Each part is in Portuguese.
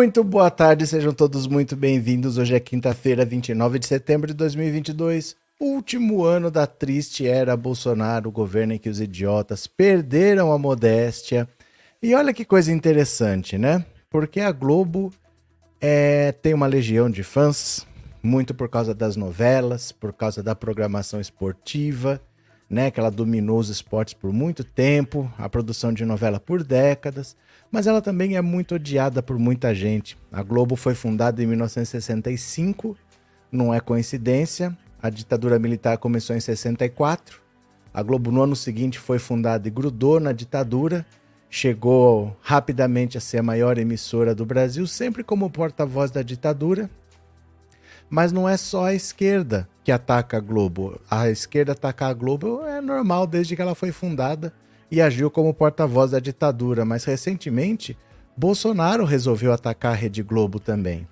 Muito boa tarde, sejam todos muito bem-vindos. Hoje é quinta-feira, 29 de setembro de 2022, último ano da triste era Bolsonaro, o governo em que os idiotas perderam a modéstia. E olha que coisa interessante, né? Porque a Globo é, tem uma legião de fãs, muito por causa das novelas, por causa da programação esportiva, né? Que ela dominou os esportes por muito tempo, a produção de novela por décadas, mas ela também é muito odiada por muita gente. A Globo foi fundada em 1965, não é coincidência. A ditadura militar começou em 64. A Globo no ano seguinte foi fundada e grudou na ditadura chegou rapidamente a ser a maior emissora do Brasil, sempre como porta-voz da ditadura. Mas não é só a esquerda que ataca a Globo. A esquerda atacar a Globo é normal desde que ela foi fundada e agiu como porta-voz da ditadura. Mas recentemente, Bolsonaro resolveu atacar a Rede Globo também.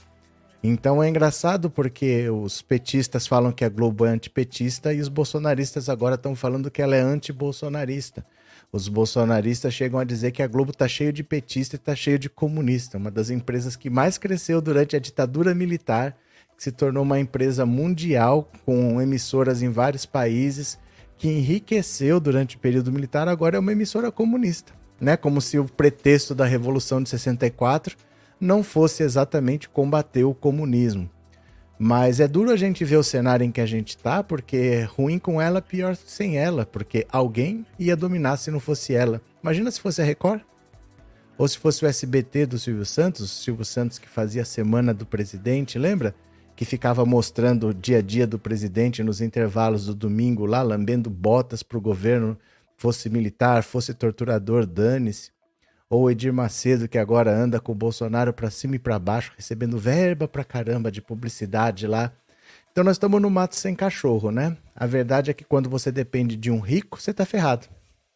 Então é engraçado porque os petistas falam que a Globo é antipetista e os bolsonaristas agora estão falando que ela é anti-bolsonarista. Os bolsonaristas chegam a dizer que a Globo está cheio de petista e está cheio de comunista, uma das empresas que mais cresceu durante a ditadura militar, que se tornou uma empresa mundial com emissoras em vários países, que enriqueceu durante o período militar, agora é uma emissora comunista, né? Como se o pretexto da Revolução de 64 não fosse exatamente combater o comunismo. Mas é duro a gente ver o cenário em que a gente tá, porque é ruim com ela, pior sem ela, porque alguém ia dominar se não fosse ela. Imagina se fosse a Record? Ou se fosse o SBT do Silvio Santos, Silvio Santos que fazia a semana do presidente, lembra? Que ficava mostrando o dia a dia do presidente nos intervalos do domingo lá, lambendo botas pro governo, fosse militar, fosse torturador, dane-se ou o Edir Macedo, que agora anda com o Bolsonaro para cima e para baixo, recebendo verba pra caramba de publicidade lá. Então nós estamos no mato sem cachorro, né? A verdade é que quando você depende de um rico, você tá ferrado.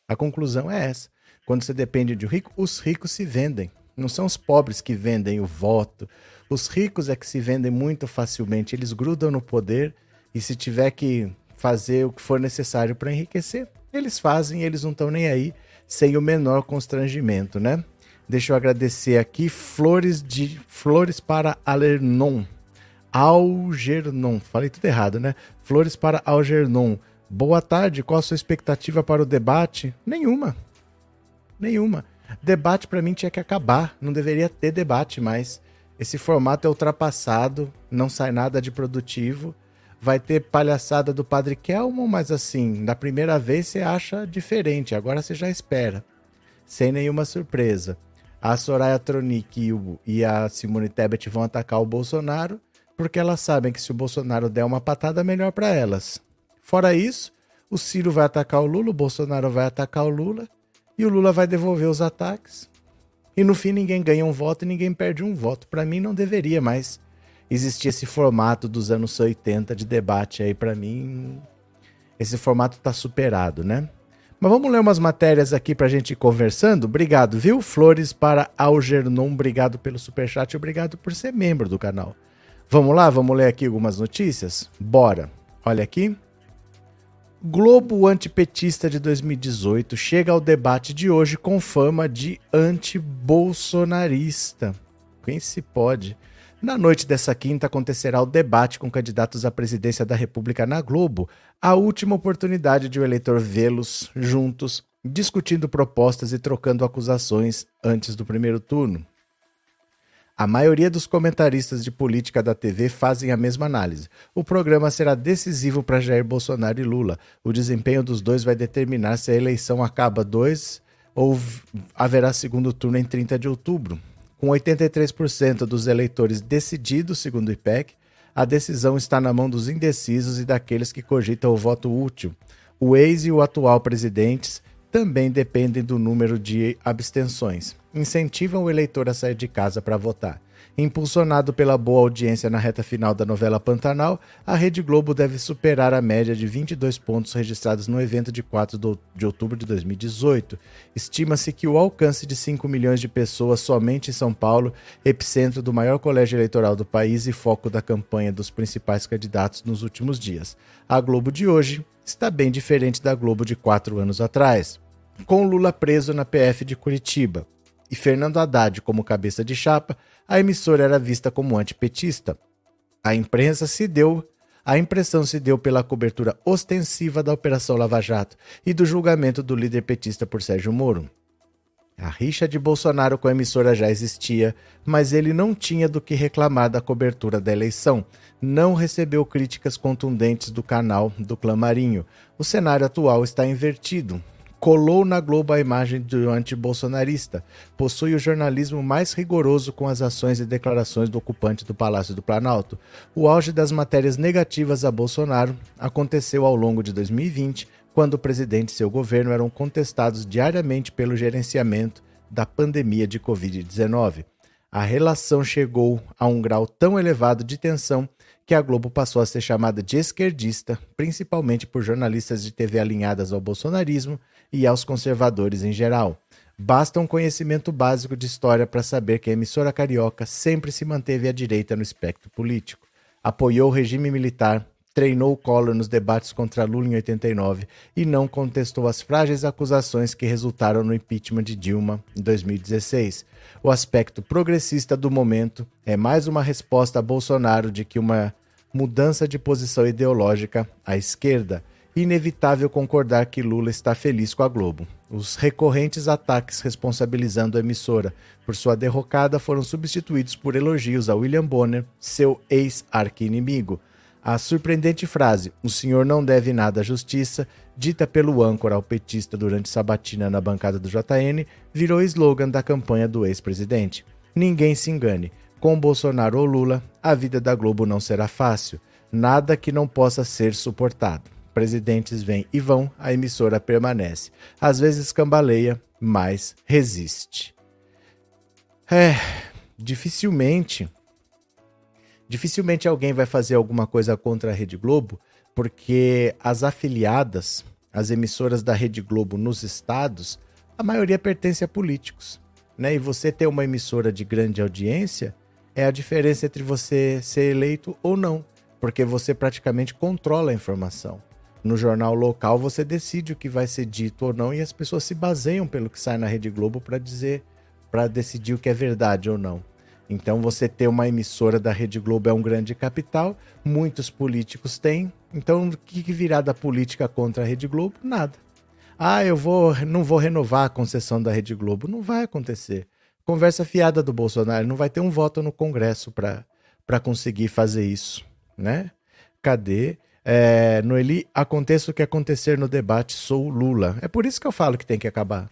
A conclusão é essa. Quando você depende de um rico, os ricos se vendem. Não são os pobres que vendem o voto. Os ricos é que se vendem muito facilmente. Eles grudam no poder e se tiver que fazer o que for necessário para enriquecer, eles fazem, eles não estão nem aí sem o menor constrangimento, né? Deixa eu agradecer aqui flores de flores para Alernon. Algernon, falei tudo errado, né? Flores para Algernon. Boa tarde, qual a sua expectativa para o debate? Nenhuma. Nenhuma. Debate para mim tinha que acabar, não deveria ter debate mais. Esse formato é ultrapassado, não sai nada de produtivo. Vai ter palhaçada do Padre Kelmo, mas assim, na primeira vez você acha diferente, agora você já espera. Sem nenhuma surpresa. A Soraya Tronic e, a Simone Tebet vão atacar o Bolsonaro, porque elas sabem que se o Bolsonaro der uma patada, melhor para elas. Fora isso, o Ciro vai atacar o Lula, o Bolsonaro vai atacar o Lula, e o Lula vai devolver os ataques. E no fim ninguém ganha um voto e ninguém perde um voto. Para mim não deveria mais existia esse formato dos anos 80 de debate aí para mim. Esse formato tá superado, né? Mas vamos ler umas matérias aqui pra gente ir conversando. Obrigado, viu? Flores para Algernon, obrigado pelo superchat obrigado por ser membro do canal. Vamos lá, vamos ler aqui algumas notícias? Bora. Olha aqui. Globo antipetista de 2018 chega ao debate de hoje com fama de anti-bolsonarista. Quem se pode? Na noite dessa quinta acontecerá o debate com candidatos à presidência da República na Globo, a última oportunidade de o eleitor vê-los juntos, discutindo propostas e trocando acusações antes do primeiro turno. A maioria dos comentaristas de política da TV fazem a mesma análise. O programa será decisivo para Jair Bolsonaro e Lula. O desempenho dos dois vai determinar se a eleição acaba dois ou haverá segundo turno em 30 de outubro. Com 83% dos eleitores decididos, segundo o IPEC, a decisão está na mão dos indecisos e daqueles que cogitam o voto útil. O ex e o atual presidentes também dependem do número de abstenções. Incentivam o eleitor a sair de casa para votar. Impulsionado pela boa audiência na reta final da novela Pantanal, a Rede Globo deve superar a média de 22 pontos registrados no evento de 4 de outubro de 2018. Estima-se que o alcance de 5 milhões de pessoas somente em São Paulo, epicentro do maior colégio eleitoral do país e foco da campanha dos principais candidatos nos últimos dias. A Globo de hoje está bem diferente da Globo de quatro anos atrás. Com Lula preso na PF de Curitiba, e Fernando Haddad como cabeça de chapa, a emissora era vista como antipetista. A imprensa se deu a impressão se deu pela cobertura ostensiva da Operação Lava Jato e do julgamento do líder petista por Sérgio Moro. A rixa de Bolsonaro com a emissora já existia, mas ele não tinha do que reclamar da cobertura da eleição. Não recebeu críticas contundentes do canal do Clã Marinho. O cenário atual está invertido colou na Globo a imagem do anti-bolsonarista. Possui o jornalismo mais rigoroso com as ações e declarações do ocupante do Palácio do Planalto. O auge das matérias negativas a Bolsonaro aconteceu ao longo de 2020, quando o presidente e seu governo eram contestados diariamente pelo gerenciamento da pandemia de Covid-19. A relação chegou a um grau tão elevado de tensão que a Globo passou a ser chamada de esquerdista, principalmente por jornalistas de TV alinhadas ao bolsonarismo e aos conservadores em geral. Basta um conhecimento básico de história para saber que a emissora carioca sempre se manteve à direita no espectro político. Apoiou o regime militar, treinou Collor nos debates contra Lula em 89 e não contestou as frágeis acusações que resultaram no impeachment de Dilma em 2016. O aspecto progressista do momento é mais uma resposta a Bolsonaro de que uma mudança de posição ideológica à esquerda inevitável concordar que Lula está feliz com a Globo. Os recorrentes ataques responsabilizando a emissora por sua derrocada foram substituídos por elogios a William Bonner, seu ex-arqui-inimigo. A surpreendente frase, o senhor não deve nada à justiça, dita pelo âncora ao petista durante sabatina na bancada do JN, virou slogan da campanha do ex-presidente. Ninguém se engane, com Bolsonaro ou Lula, a vida da Globo não será fácil, nada que não possa ser suportado. Presidentes vêm e vão, a emissora permanece. Às vezes cambaleia, mas resiste. É, dificilmente dificilmente alguém vai fazer alguma coisa contra a Rede Globo, porque as afiliadas, as emissoras da Rede Globo nos estados, a maioria pertence a políticos. Né? E você ter uma emissora de grande audiência é a diferença entre você ser eleito ou não, porque você praticamente controla a informação no jornal local, você decide o que vai ser dito ou não e as pessoas se baseiam pelo que sai na Rede Globo para dizer, para decidir o que é verdade ou não. Então, você ter uma emissora da Rede Globo é um grande capital, muitos políticos têm. Então, o que virá da política contra a Rede Globo? Nada. Ah, eu vou, não vou renovar a concessão da Rede Globo. Não vai acontecer. Conversa fiada do Bolsonaro, não vai ter um voto no Congresso para conseguir fazer isso, né? Cadê? É, Noeli, aconteça o que acontecer no debate, sou Lula. É por isso que eu falo que tem que acabar.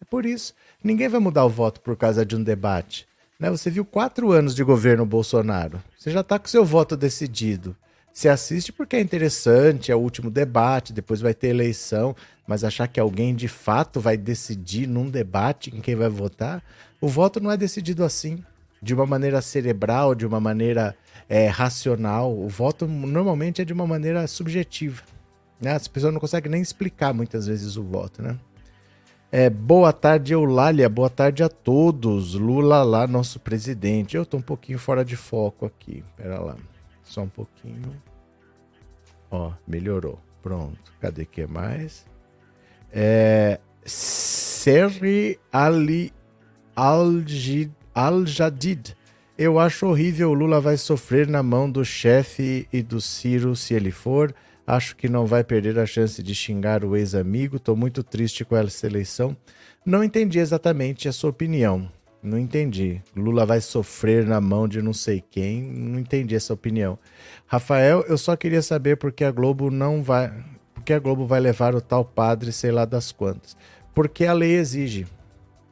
É por isso. Ninguém vai mudar o voto por causa de um debate. Né? Você viu quatro anos de governo Bolsonaro. Você já está com seu voto decidido. Você assiste porque é interessante, é o último debate, depois vai ter eleição, mas achar que alguém de fato vai decidir num debate em quem vai votar, o voto não é decidido assim, de uma maneira cerebral, de uma maneira é, racional. O voto normalmente é de uma maneira subjetiva. Né? As pessoas não conseguem nem explicar muitas vezes o voto, né? É, boa tarde, Eulália. Boa tarde a todos. Lula lá, nosso presidente. Eu tô um pouquinho fora de foco aqui. Pera lá. Só um pouquinho. Ó, melhorou. Pronto. Cadê que mais? É, Serri Ali Al-Jadid. Eu acho horrível o Lula vai sofrer na mão do chefe e do Ciro se ele for. Acho que não vai perder a chance de xingar o ex-amigo. Estou muito triste com essa eleição. Não entendi exatamente a sua opinião. Não entendi. Lula vai sofrer na mão de não sei quem. Não entendi essa opinião. Rafael, eu só queria saber por que a Globo não vai. Por que a Globo vai levar o tal padre, sei lá das quantas. Porque a lei exige.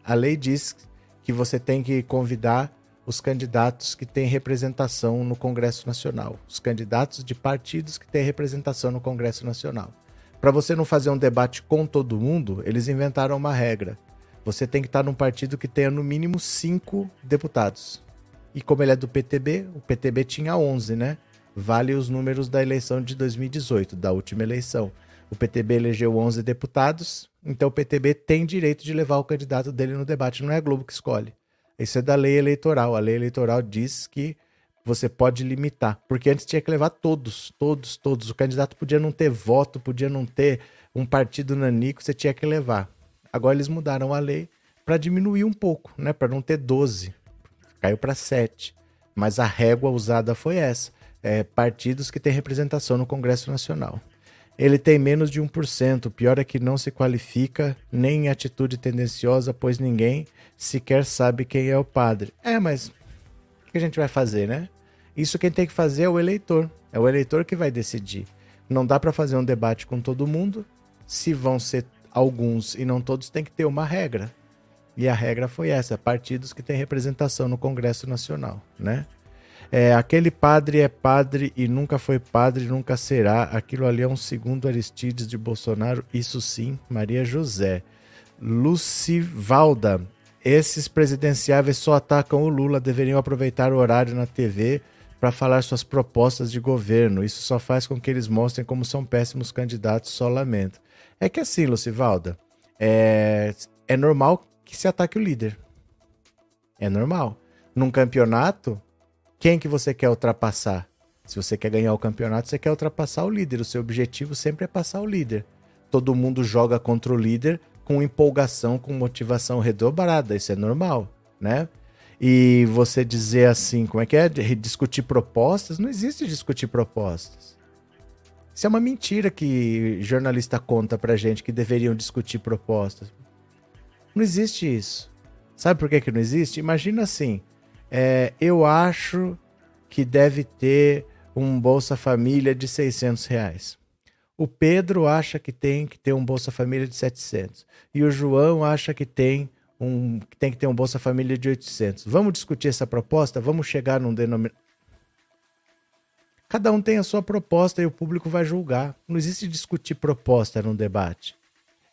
A lei diz que você tem que convidar os candidatos que têm representação no Congresso Nacional, os candidatos de partidos que têm representação no Congresso Nacional. Para você não fazer um debate com todo mundo, eles inventaram uma regra. Você tem que estar num partido que tenha no mínimo cinco deputados. E como ele é do PTB, o PTB tinha 11, né? Vale os números da eleição de 2018, da última eleição. O PTB elegeu 11 deputados, então o PTB tem direito de levar o candidato dele no debate. Não é a Globo que escolhe. Isso é da lei eleitoral. A lei eleitoral diz que você pode limitar, porque antes tinha que levar todos, todos, todos. O candidato podia não ter voto, podia não ter um partido nanico, você tinha que levar. Agora eles mudaram a lei para diminuir um pouco, né, para não ter 12. caiu para 7. Mas a régua usada foi essa. É, partidos que têm representação no Congresso Nacional. Ele tem menos de 1%. O pior é que não se qualifica nem em atitude tendenciosa, pois ninguém sequer sabe quem é o padre. É, mas o que a gente vai fazer, né? Isso quem tem que fazer é o eleitor. É o eleitor que vai decidir. Não dá para fazer um debate com todo mundo. Se vão ser alguns e não todos, tem que ter uma regra. E a regra foi essa: partidos que têm representação no Congresso Nacional, né? É, aquele padre é padre e nunca foi padre, nunca será. Aquilo ali é um segundo Aristides de Bolsonaro, isso sim, Maria José. Lucivalda, esses presidenciáveis só atacam o Lula, deveriam aproveitar o horário na TV para falar suas propostas de governo. Isso só faz com que eles mostrem como são péssimos candidatos, só lamento. É que assim, Lucivalda, é, é normal que se ataque o líder. É normal. Num campeonato, quem que você quer ultrapassar? Se você quer ganhar o campeonato, você quer ultrapassar o líder. O seu objetivo sempre é passar o líder. Todo mundo joga contra o líder com empolgação, com motivação redobrada. Isso é normal, né? E você dizer assim, como é que é? Discutir propostas? Não existe discutir propostas. Isso é uma mentira que jornalista conta pra gente que deveriam discutir propostas. Não existe isso. Sabe por que, que não existe? Imagina assim: é, eu acho que deve ter um Bolsa Família de 600 reais. O Pedro acha que tem que ter um Bolsa Família de 700. E o João acha que tem um, que tem que ter um Bolsa Família de 800. Vamos discutir essa proposta? Vamos chegar num denominador. Cada um tem a sua proposta e o público vai julgar. Não existe discutir proposta num debate.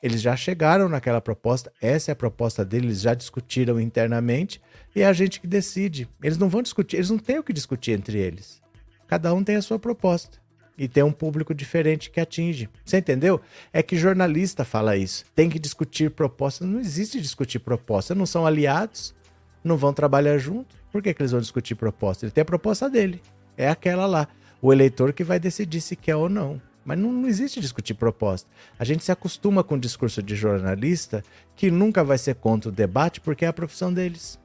Eles já chegaram naquela proposta, essa é a proposta deles, eles já discutiram internamente e é a gente que decide. Eles não vão discutir, eles não têm o que discutir entre eles. Cada um tem a sua proposta e tem um público diferente que atinge. Você entendeu? É que jornalista fala isso. Tem que discutir propostas. Não existe discutir proposta. Não são aliados, não vão trabalhar junto. Por que, que eles vão discutir proposta? Ele tem a proposta dele. É aquela lá. O eleitor que vai decidir se quer ou não. Mas não, não existe discutir proposta. A gente se acostuma com o discurso de jornalista que nunca vai ser contra o debate porque é a profissão deles.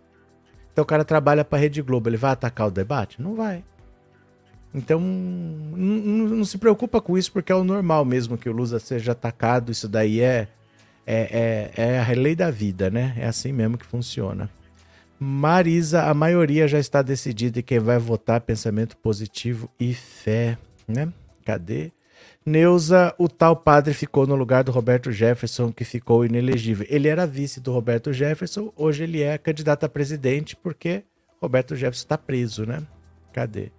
Então o cara trabalha para a Rede Globo, ele vai atacar o debate? Não vai. Então, não, se preocupa com isso, porque é o normal mesmo que o Lula seja atacado. Isso daí é, é, é, é a lei da vida, né? É assim mesmo que funciona. Marisa, a maioria já está decidida e quem vai votar pensamento positivo e fé, né? Cadê? Neuza, o tal padre ficou no lugar do Roberto Jefferson, que ficou inelegível. Ele era vice do Roberto Jefferson, hoje ele é candidato a presidente, porque Roberto Jefferson está preso, né? Cadê?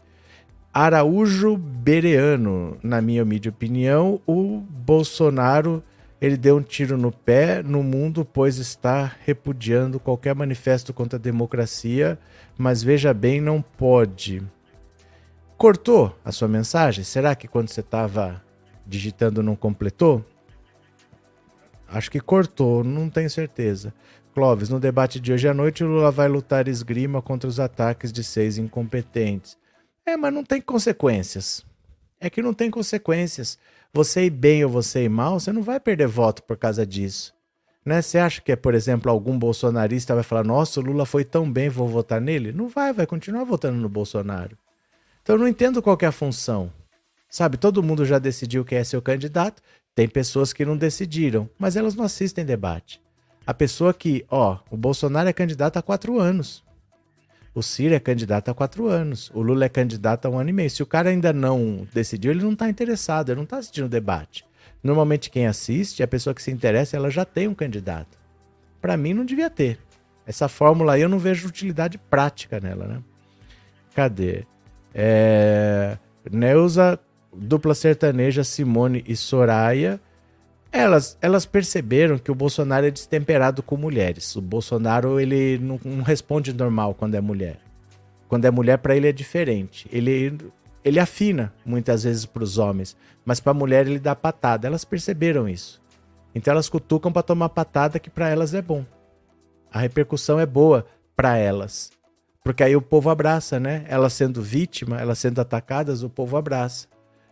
Araújo Bereano, na minha humilde opinião, o Bolsonaro ele deu um tiro no pé no mundo, pois está repudiando qualquer manifesto contra a democracia, mas veja bem, não pode. Cortou a sua mensagem? Será que quando você estava digitando não completou? Acho que cortou, não tenho certeza. Clóvis, no debate de hoje à noite, o Lula vai lutar esgrima contra os ataques de seis incompetentes. É, mas não tem consequências. É que não tem consequências. Você ir bem ou você ir mal, você não vai perder voto por causa disso. Né? Você acha que, por exemplo, algum bolsonarista vai falar: nossa, o Lula foi tão bem, vou votar nele? Não vai, vai continuar votando no Bolsonaro. Então eu não entendo qual é a função. Sabe, todo mundo já decidiu quem é seu candidato, tem pessoas que não decidiram, mas elas não assistem debate. A pessoa que, ó, o Bolsonaro é candidato há quatro anos. O Ciro é candidato há quatro anos. O Lula é candidato há um ano e meio. Se o cara ainda não decidiu, ele não está interessado, ele não está assistindo o debate. Normalmente quem assiste, a pessoa que se interessa, ela já tem um candidato. Para mim não devia ter. Essa fórmula aí eu não vejo utilidade prática nela, né? Cadê? É... Neuza, dupla sertaneja, Simone e Soraya elas, elas perceberam que o Bolsonaro é destemperado com mulheres. O Bolsonaro ele não, não responde normal quando é mulher. Quando é mulher, para ele é diferente. Ele, ele afina muitas vezes para os homens, mas para a mulher ele dá patada. Elas perceberam isso. Então elas cutucam para tomar patada que para elas é bom. A repercussão é boa para elas. Porque aí o povo abraça, né? Elas sendo vítima, elas sendo atacadas, o povo abraça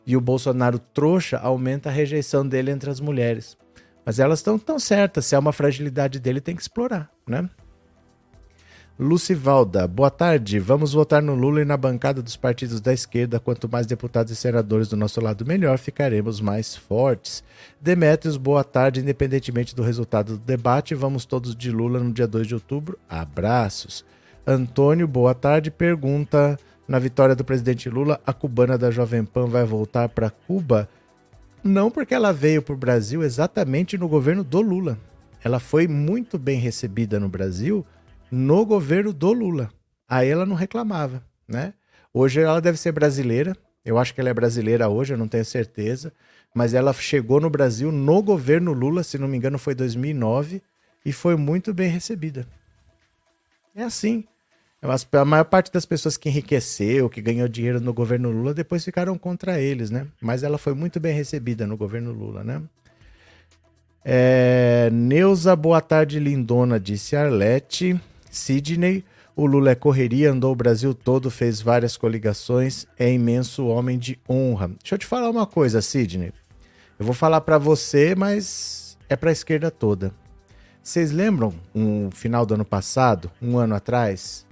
e o Bolsonaro trouxa aumenta a rejeição dele entre as mulheres. Mas elas estão tão certas, se é uma fragilidade dele, tem que explorar, né? Lucivalda, boa tarde. Vamos votar no Lula e na bancada dos partidos da esquerda. Quanto mais deputados e senadores do nosso lado, melhor, ficaremos mais fortes. Demetrios, boa tarde. Independentemente do resultado do debate, vamos todos de Lula no dia 2 de outubro. Abraços. Antônio, boa tarde. Pergunta: na vitória do presidente Lula, a cubana da Jovem Pan vai voltar para Cuba? Não, porque ela veio para o Brasil exatamente no governo do Lula. Ela foi muito bem recebida no Brasil no governo do Lula. Aí ela não reclamava, né? Hoje ela deve ser brasileira. Eu acho que ela é brasileira hoje, eu não tenho certeza. Mas ela chegou no Brasil no governo Lula, se não me engano, foi 2009, e foi muito bem recebida. É assim. A maior parte das pessoas que enriqueceu, que ganhou dinheiro no governo Lula, depois ficaram contra eles, né? Mas ela foi muito bem recebida no governo Lula, né? É... Neuza, boa tarde, lindona, disse Arlete. Sidney, o Lula é correria, andou o Brasil todo, fez várias coligações, é imenso homem de honra. Deixa eu te falar uma coisa, Sidney. Eu vou falar para você, mas é para a esquerda toda. Vocês lembram um final do ano passado, um ano atrás,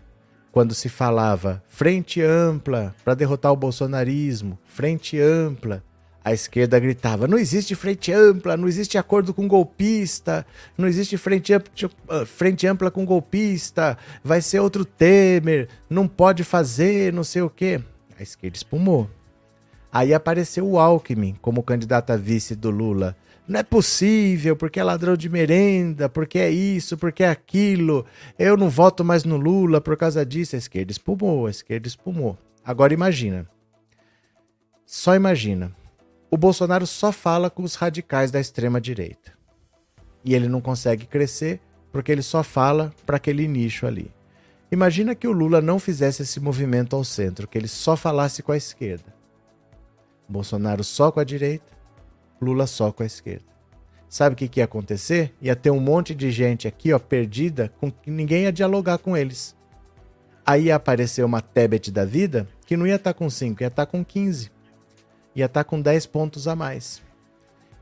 quando se falava frente ampla para derrotar o bolsonarismo, frente ampla a esquerda gritava: não existe frente ampla, não existe acordo com golpista, não existe frente ampla, ah, frente ampla com golpista, vai ser outro Temer, não pode fazer, não sei o quê. A esquerda espumou. Aí apareceu o Alckmin como candidato a vice do Lula. Não é possível, porque é ladrão de merenda, porque é isso, porque é aquilo. Eu não voto mais no Lula por causa disso. A esquerda espumou, a esquerda espumou. Agora imagina. Só imagina o Bolsonaro só fala com os radicais da extrema direita. E ele não consegue crescer porque ele só fala para aquele nicho ali. Imagina que o Lula não fizesse esse movimento ao centro, que ele só falasse com a esquerda. Bolsonaro só com a direita, Lula só com a esquerda. Sabe o que, que ia acontecer? Ia ter um monte de gente aqui, ó, perdida, com que ninguém ia dialogar com eles. Aí ia aparecer uma Tebet da vida que não ia estar tá com 5, ia estar tá com 15 ia estar tá com 10 pontos a mais.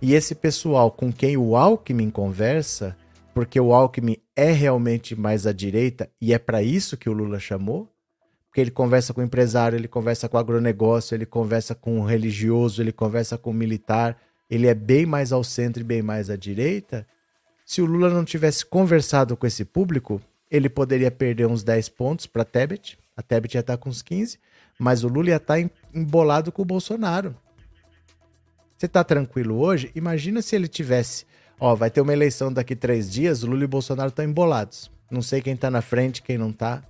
E esse pessoal com quem o Alckmin conversa, porque o Alckmin é realmente mais à direita e é para isso que o Lula chamou, porque ele conversa com o empresário, ele conversa com o agronegócio, ele conversa com o religioso, ele conversa com o militar, ele é bem mais ao centro e bem mais à direita. Se o Lula não tivesse conversado com esse público, ele poderia perder uns 10 pontos para Tebet, a Tebet ia estar tá com uns 15, mas o Lula ia estar tá embolado com o Bolsonaro. Você tá tranquilo hoje? Imagina se ele tivesse. Ó, vai ter uma eleição daqui três dias, Lula e Bolsonaro estão embolados. Não sei quem tá na frente, quem não tá.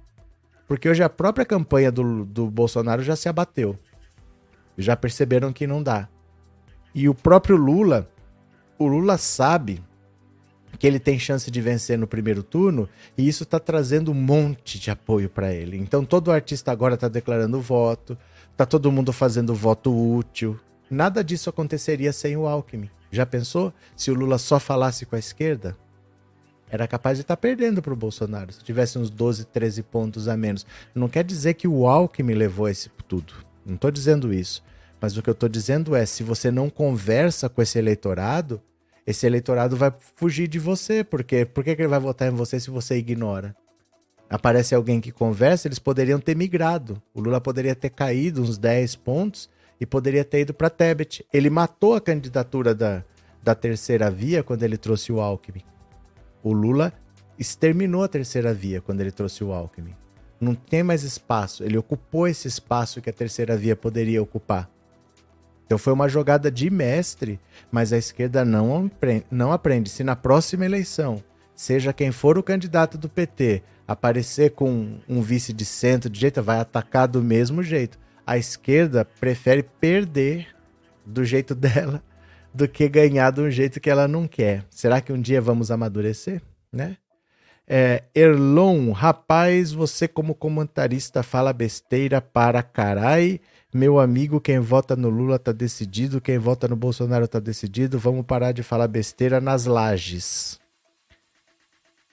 Porque hoje a própria campanha do, do Bolsonaro já se abateu. Já perceberam que não dá. E o próprio Lula, o Lula sabe que ele tem chance de vencer no primeiro turno e isso está trazendo um monte de apoio para ele. Então todo artista agora está declarando voto, tá todo mundo fazendo voto útil, Nada disso aconteceria sem o Alckmin. Já pensou se o Lula só falasse com a esquerda? Era capaz de estar tá perdendo para o Bolsonaro, se tivesse uns 12, 13 pontos a menos. Não quer dizer que o Alckmin levou esse tudo. Não estou dizendo isso. Mas o que eu estou dizendo é: se você não conversa com esse eleitorado, esse eleitorado vai fugir de você. Porque por que ele vai votar em você se você ignora? Aparece alguém que conversa, eles poderiam ter migrado. O Lula poderia ter caído uns 10 pontos e poderia ter ido para Tebet. Ele matou a candidatura da, da terceira via quando ele trouxe o Alckmin. O Lula exterminou a terceira via quando ele trouxe o Alckmin. Não tem mais espaço. Ele ocupou esse espaço que a terceira via poderia ocupar. Então foi uma jogada de mestre, mas a esquerda não aprende, não aprende. Se na próxima eleição, seja quem for o candidato do PT, aparecer com um vice de centro de jeito, vai atacar do mesmo jeito a esquerda prefere perder do jeito dela do que ganhar de um jeito que ela não quer. Será que um dia vamos amadurecer, né? É, Erlon, rapaz, você como comentarista fala besteira para carai. Meu amigo, quem vota no Lula tá decidido, quem vota no Bolsonaro tá decidido. Vamos parar de falar besteira nas lajes.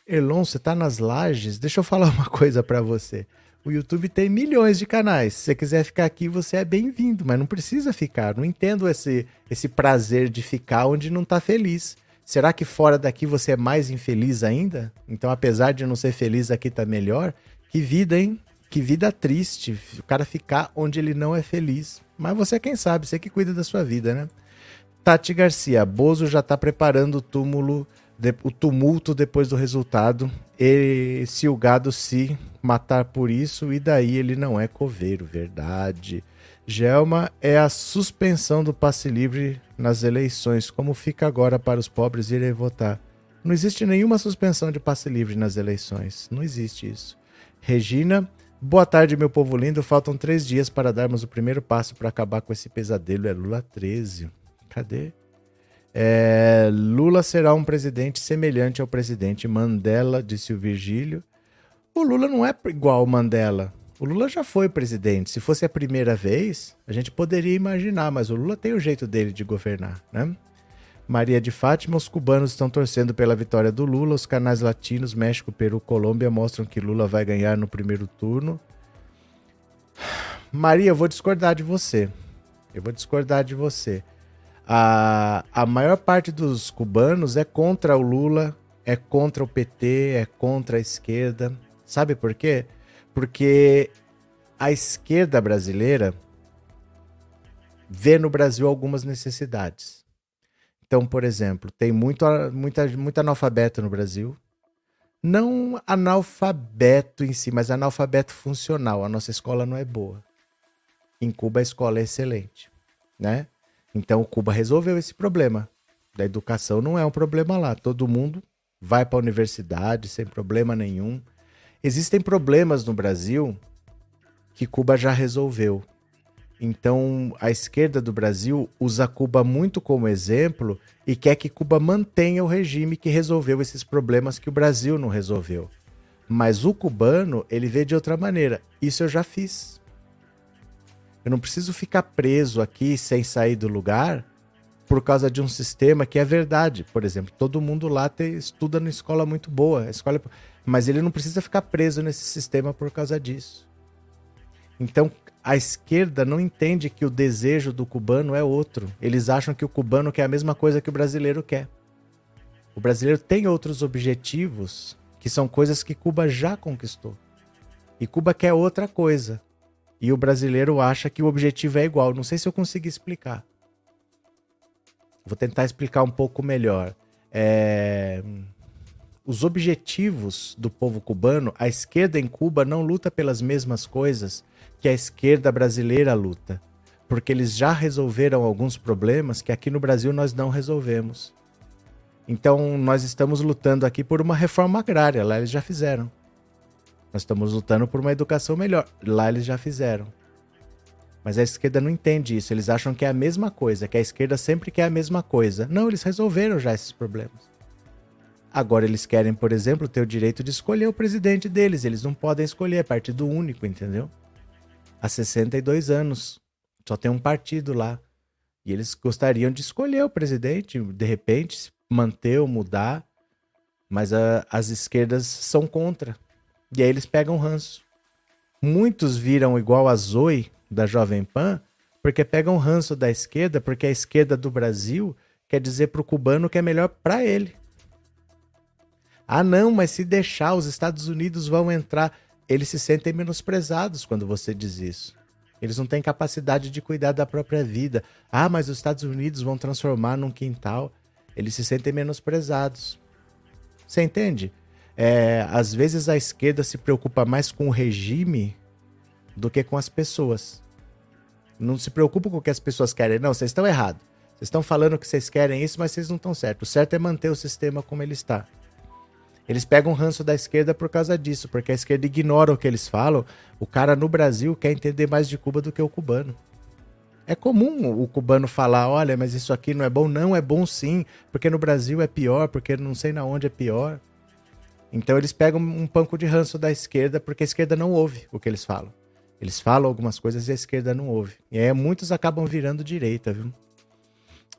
Erlon, você tá nas lajes? Deixa eu falar uma coisa para você. O YouTube tem milhões de canais. Se você quiser ficar aqui, você é bem-vindo, mas não precisa ficar. Não entendo esse, esse prazer de ficar onde não está feliz. Será que fora daqui você é mais infeliz ainda? Então, apesar de não ser feliz aqui tá melhor, que vida, hein? Que vida triste, o cara ficar onde ele não é feliz. Mas você, quem sabe, você que cuida da sua vida, né? Tati Garcia, Bozo já tá preparando o túmulo, o tumulto depois do resultado. E se o gado se matar por isso, e daí ele não é coveiro, verdade. Gelma é a suspensão do passe livre nas eleições, como fica agora para os pobres irem votar. Não existe nenhuma suspensão de passe livre nas eleições. Não existe isso. Regina, boa tarde, meu povo lindo. Faltam três dias para darmos o primeiro passo para acabar com esse pesadelo. É Lula 13. Cadê? É, Lula será um presidente semelhante ao presidente Mandela, disse o Virgílio. O Lula não é igual ao Mandela. O Lula já foi presidente. Se fosse a primeira vez, a gente poderia imaginar, mas o Lula tem o jeito dele de governar, né? Maria de Fátima, os cubanos estão torcendo pela vitória do Lula. Os canais latinos, México, Peru, Colômbia mostram que Lula vai ganhar no primeiro turno. Maria, eu vou discordar de você. Eu vou discordar de você. A, a maior parte dos cubanos é contra o Lula, é contra o PT, é contra a esquerda. Sabe por quê? Porque a esquerda brasileira vê no Brasil algumas necessidades. Então, por exemplo, tem muito, muita, muito analfabeto no Brasil. Não analfabeto em si, mas analfabeto funcional. A nossa escola não é boa. Em Cuba a escola é excelente, né? Então Cuba resolveu esse problema. Da educação não é um problema lá. Todo mundo vai para a universidade sem problema nenhum. Existem problemas no Brasil que Cuba já resolveu. Então, a esquerda do Brasil usa Cuba muito como exemplo e quer que Cuba mantenha o regime que resolveu esses problemas que o Brasil não resolveu. Mas o cubano, ele vê de outra maneira. Isso eu já fiz. Eu não preciso ficar preso aqui sem sair do lugar por causa de um sistema que é verdade. Por exemplo, todo mundo lá te, estuda na escola muito boa. Escola é mas ele não precisa ficar preso nesse sistema por causa disso. Então, a esquerda não entende que o desejo do cubano é outro. Eles acham que o cubano quer a mesma coisa que o brasileiro quer. O brasileiro tem outros objetivos que são coisas que Cuba já conquistou. E Cuba quer outra coisa. E o brasileiro acha que o objetivo é igual. Não sei se eu consegui explicar. Vou tentar explicar um pouco melhor. É os objetivos do povo cubano, a esquerda em Cuba não luta pelas mesmas coisas que a esquerda brasileira luta, porque eles já resolveram alguns problemas que aqui no Brasil nós não resolvemos. Então, nós estamos lutando aqui por uma reforma agrária, lá eles já fizeram. Nós estamos lutando por uma educação melhor, lá eles já fizeram. Mas a esquerda não entende isso, eles acham que é a mesma coisa, que a esquerda sempre quer a mesma coisa. Não, eles resolveram já esses problemas. Agora eles querem, por exemplo, ter o direito de escolher o presidente deles. Eles não podem escolher, é partido único, entendeu? Há 62 anos. Só tem um partido lá. E eles gostariam de escolher o presidente, de repente, manter ou mudar. Mas a, as esquerdas são contra. E aí eles pegam ranço. Muitos viram igual a Zoe, da Jovem Pan, porque pegam ranço da esquerda, porque a esquerda do Brasil quer dizer para o cubano que é melhor para ele. Ah, não, mas se deixar, os Estados Unidos vão entrar. Eles se sentem menosprezados quando você diz isso. Eles não têm capacidade de cuidar da própria vida. Ah, mas os Estados Unidos vão transformar num quintal. Eles se sentem menosprezados. Você entende? É, às vezes a esquerda se preocupa mais com o regime do que com as pessoas. Não se preocupa com o que as pessoas querem. Não, vocês estão errados. Vocês estão falando que vocês querem isso, mas vocês não estão certos. O certo é manter o sistema como ele está. Eles pegam ranço da esquerda por causa disso, porque a esquerda ignora o que eles falam. O cara no Brasil quer entender mais de Cuba do que o cubano. É comum o cubano falar: olha, mas isso aqui não é bom. Não, é bom sim, porque no Brasil é pior, porque não sei na onde é pior. Então eles pegam um panco de ranço da esquerda porque a esquerda não ouve o que eles falam. Eles falam algumas coisas e a esquerda não ouve. E aí muitos acabam virando direita, viu?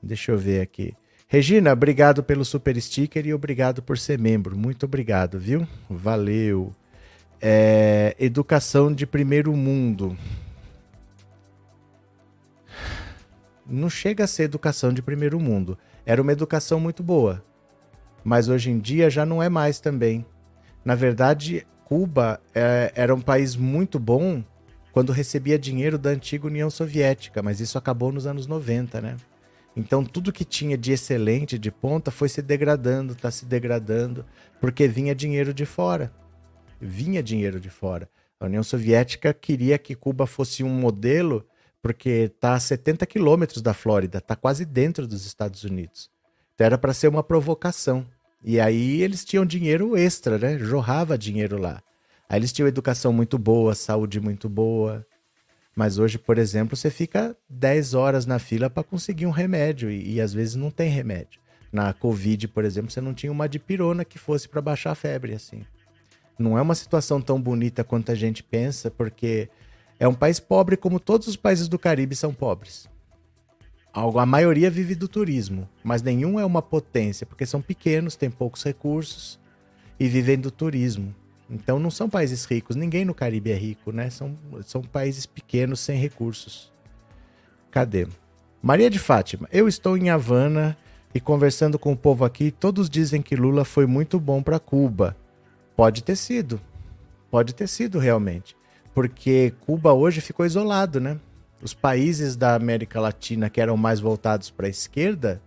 Deixa eu ver aqui. Regina, obrigado pelo super sticker e obrigado por ser membro. Muito obrigado, viu? Valeu. É, educação de primeiro mundo. Não chega a ser educação de primeiro mundo. Era uma educação muito boa. mas hoje em dia já não é mais também. Na verdade, Cuba é, era um país muito bom quando recebia dinheiro da antiga União Soviética, mas isso acabou nos anos 90, né? Então tudo que tinha de excelente, de ponta, foi se degradando, está se degradando, porque vinha dinheiro de fora. Vinha dinheiro de fora. A União Soviética queria que Cuba fosse um modelo, porque está a 70 quilômetros da Flórida, está quase dentro dos Estados Unidos. Então era para ser uma provocação. E aí eles tinham dinheiro extra, né? Jorrava dinheiro lá. Aí eles tinham educação muito boa, saúde muito boa. Mas hoje, por exemplo, você fica 10 horas na fila para conseguir um remédio e, e, às vezes não tem remédio. Na Covid, por exemplo, você não tinha uma dipirona que fosse para baixar a febre assim. Não é uma situação tão bonita quanto a gente pensa, porque é um país pobre como todos os países do Caribe são pobres. A maioria vive do turismo, mas nenhum é uma potência, porque são pequenos, têm poucos recursos e vivem do turismo. Então não são países ricos, ninguém no Caribe é rico, né? São, são países pequenos sem recursos. Cadê? Maria de Fátima, eu estou em Havana e conversando com o povo aqui, todos dizem que Lula foi muito bom para Cuba. Pode ter sido. Pode ter sido realmente. Porque Cuba hoje ficou isolado, né? Os países da América Latina que eram mais voltados para a esquerda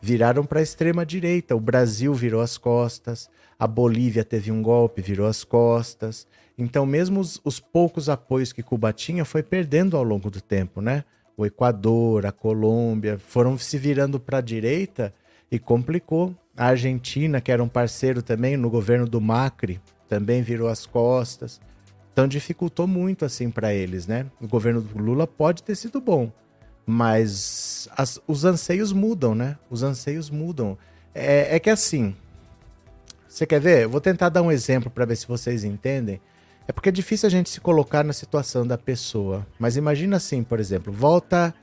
viraram para a extrema direita. O Brasil virou as costas, a Bolívia teve um golpe, virou as costas. Então, mesmo os, os poucos apoios que Cuba tinha, foi perdendo ao longo do tempo, né? O Equador, a Colômbia foram se virando para a direita e complicou. A Argentina, que era um parceiro também no governo do Macri, também virou as costas. Então dificultou muito assim para eles, né? O governo do Lula pode ter sido bom, mas as, os anseios mudam, né? Os anseios mudam. É, é que assim, você quer ver? Vou tentar dar um exemplo para ver se vocês entendem. É porque é difícil a gente se colocar na situação da pessoa. Mas imagina assim, por exemplo, volta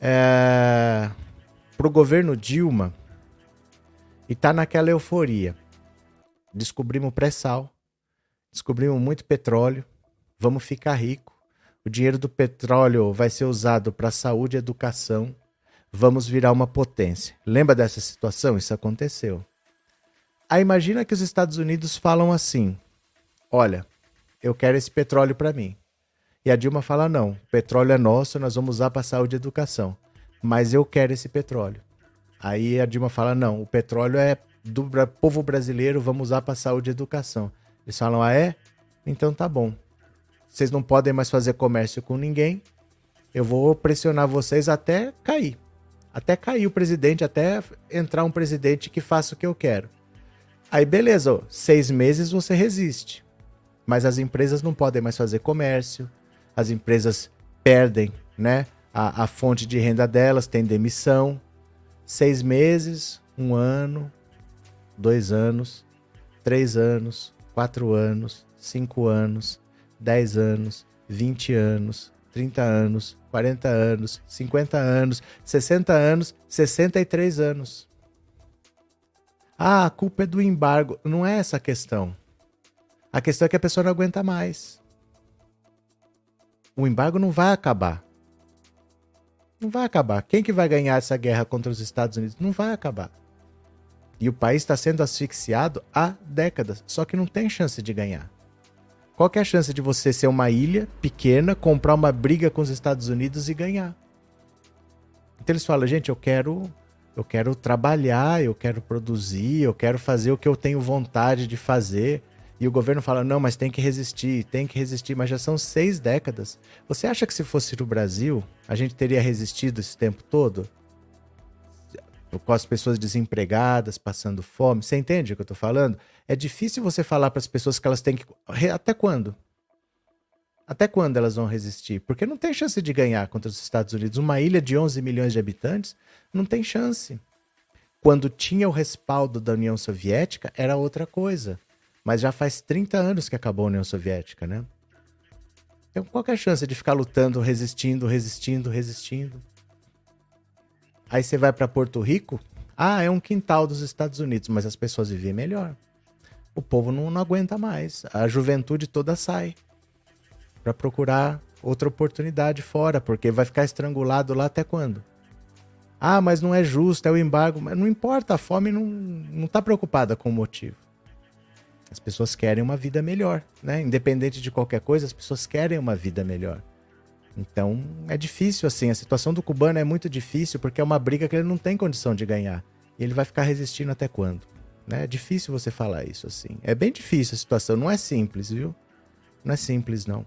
é, pro governo Dilma e tá naquela euforia. Descobrimos pré-sal, descobrimos muito petróleo, vamos ficar rico. O dinheiro do petróleo vai ser usado para saúde e educação. Vamos virar uma potência. Lembra dessa situação? Isso aconteceu. Aí imagina que os Estados Unidos falam assim: olha, eu quero esse petróleo para mim. E a Dilma fala: não, o petróleo é nosso, nós vamos usar para saúde e educação. Mas eu quero esse petróleo. Aí a Dilma fala: não, o petróleo é do povo brasileiro, vamos usar para saúde e educação. Eles falam: ah, é? Então tá bom. Vocês não podem mais fazer comércio com ninguém. Eu vou pressionar vocês até cair. Até cair o presidente, até entrar um presidente que faça o que eu quero. Aí beleza, ó, seis meses você resiste. Mas as empresas não podem mais fazer comércio, as empresas perdem né, a, a fonte de renda delas, tem demissão. Seis meses, um ano, dois anos, três anos, quatro anos, cinco anos, dez anos, vinte anos, trinta anos, quarenta anos, cinquenta anos, sessenta anos, sessenta e três anos. Ah, a culpa é do embargo. Não é essa a questão. A questão é que a pessoa não aguenta mais. O embargo não vai acabar. Não vai acabar. Quem que vai ganhar essa guerra contra os Estados Unidos? Não vai acabar. E o país está sendo asfixiado há décadas, só que não tem chance de ganhar. Qual é a chance de você ser uma ilha pequena, comprar uma briga com os Estados Unidos e ganhar? Então eles falam, gente, eu quero eu quero trabalhar, eu quero produzir, eu quero fazer o que eu tenho vontade de fazer. E o governo fala: não, mas tem que resistir, tem que resistir. Mas já são seis décadas. Você acha que se fosse no Brasil, a gente teria resistido esse tempo todo? Com as pessoas desempregadas, passando fome. Você entende o que eu estou falando? É difícil você falar para as pessoas que elas têm que. Até quando? Até quando elas vão resistir? Porque não tem chance de ganhar contra os Estados Unidos. Uma ilha de 11 milhões de habitantes não tem chance. Quando tinha o respaldo da União Soviética, era outra coisa. Mas já faz 30 anos que acabou a União Soviética, né? Então, qual é a chance de ficar lutando, resistindo, resistindo, resistindo? Aí você vai para Porto Rico, ah, é um quintal dos Estados Unidos, mas as pessoas vivem melhor. O povo não, não aguenta mais. A juventude toda sai para procurar outra oportunidade fora, porque vai ficar estrangulado lá até quando? Ah, mas não é justo, é o embargo. Mas não importa, a fome não está preocupada com o motivo. As pessoas querem uma vida melhor, né? Independente de qualquer coisa, as pessoas querem uma vida melhor. Então é difícil assim. A situação do cubano é muito difícil porque é uma briga que ele não tem condição de ganhar. E ele vai ficar resistindo até quando? Né? É difícil você falar isso assim. É bem difícil a situação. Não é simples, viu? Não é simples, não.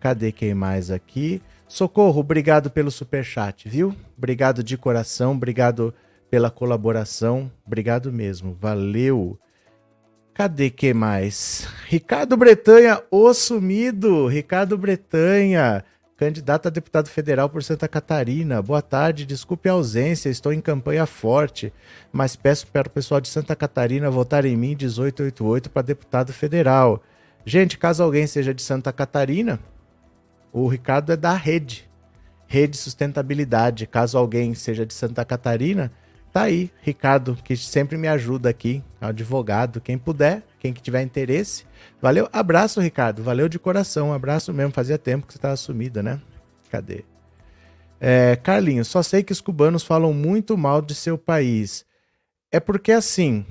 Cadê quem mais aqui? Socorro, obrigado pelo super chat, viu? Obrigado de coração, obrigado pela colaboração, obrigado mesmo. Valeu. Cadê que mais? Ricardo Bretanha, o sumido. Ricardo Bretanha, candidato a deputado federal por Santa Catarina. Boa tarde, desculpe a ausência, estou em campanha forte, mas peço para o pessoal de Santa Catarina votar em mim 1888 para deputado federal. Gente, caso alguém seja de Santa Catarina, o Ricardo é da Rede, Rede Sustentabilidade. Caso alguém seja de Santa Catarina, Tá aí, Ricardo, que sempre me ajuda aqui, advogado, quem puder, quem que tiver interesse. Valeu, abraço, Ricardo, valeu de coração, abraço mesmo, fazia tempo que você estava sumida, né? Cadê? É, Carlinhos, só sei que os cubanos falam muito mal de seu país. É porque assim,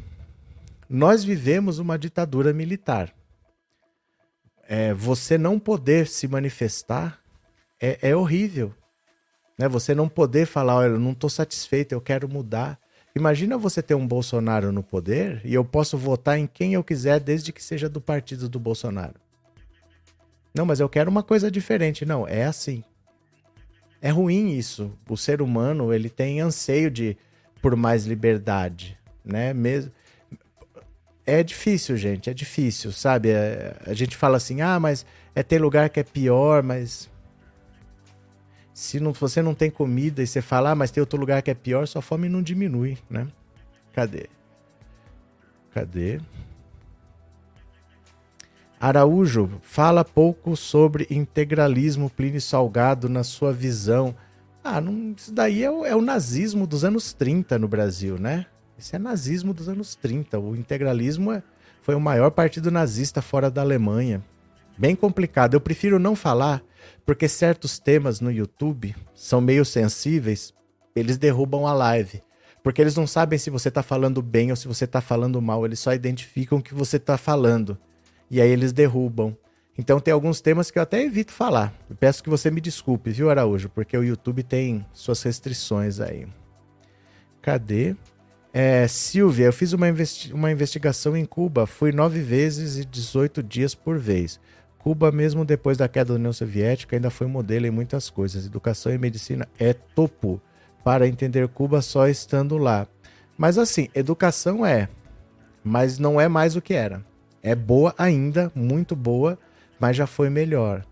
nós vivemos uma ditadura militar. É, você não poder se manifestar é, é horrível. Né? Você não poder falar, olha, eu não estou satisfeito, eu quero mudar. Imagina você ter um Bolsonaro no poder e eu posso votar em quem eu quiser, desde que seja do partido do Bolsonaro. Não, mas eu quero uma coisa diferente. Não, é assim. É ruim isso. O ser humano, ele tem anseio de por mais liberdade, né? Mesmo é difícil, gente, é difícil, sabe? É, a gente fala assim: "Ah, mas é ter lugar que é pior", mas se não, você não tem comida e você fala, ah, mas tem outro lugar que é pior, sua fome não diminui, né? Cadê? Cadê? Araújo, fala pouco sobre integralismo Plínio Salgado na sua visão. Ah, não, isso daí é o, é o, nazismo dos anos 30 no Brasil, né? Isso é nazismo dos anos 30. O integralismo é, foi o maior partido nazista fora da Alemanha. Bem complicado. Eu prefiro não falar porque certos temas no YouTube são meio sensíveis, eles derrubam a live. Porque eles não sabem se você está falando bem ou se você está falando mal, eles só identificam o que você está falando. E aí eles derrubam. Então tem alguns temas que eu até evito falar. Eu peço que você me desculpe, viu, Araújo? Porque o YouTube tem suas restrições aí. Cadê? É, Silvia, eu fiz uma, investi uma investigação em Cuba. Fui nove vezes e 18 dias por vez. Cuba, mesmo depois da queda da União Soviética, ainda foi modelo em muitas coisas. Educação e medicina é topo para entender Cuba só estando lá. Mas assim, educação é, mas não é mais o que era. É boa ainda, muito boa, mas já foi melhor.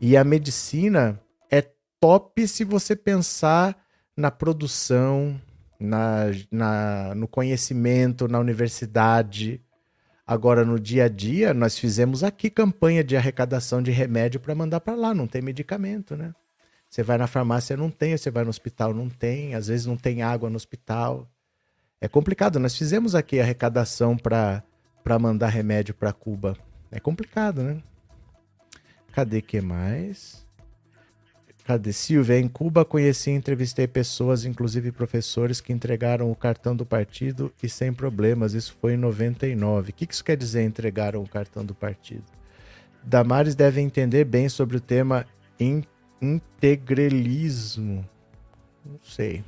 E a medicina é top se você pensar na produção, na, na, no conhecimento, na universidade. Agora, no dia a dia, nós fizemos aqui campanha de arrecadação de remédio para mandar para lá, não tem medicamento, né? Você vai na farmácia, não tem, você vai no hospital, não tem, às vezes não tem água no hospital. É complicado, nós fizemos aqui arrecadação para mandar remédio para Cuba. É complicado, né? Cadê que mais? Cadê? Silvia, em Cuba conheci e entrevistei pessoas, inclusive professores, que entregaram o cartão do partido e sem problemas. Isso foi em 99. O que isso quer dizer, entregaram o cartão do partido? Damares deve entender bem sobre o tema in integralismo. Não sei.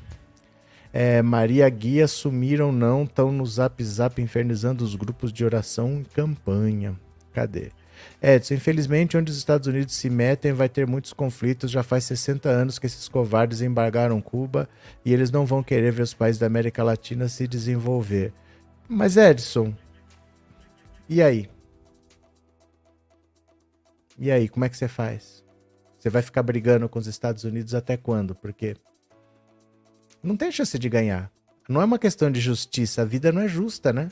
É, Maria Guia sumiram não, estão no zap zap infernizando os grupos de oração em campanha. Cadê? Edson, infelizmente, onde os Estados Unidos se metem vai ter muitos conflitos. Já faz 60 anos que esses covardes embargaram Cuba e eles não vão querer ver os países da América Latina se desenvolver. Mas, Edson, e aí? E aí, como é que você faz? Você vai ficar brigando com os Estados Unidos até quando? Porque não tem chance de ganhar. Não é uma questão de justiça. A vida não é justa, né?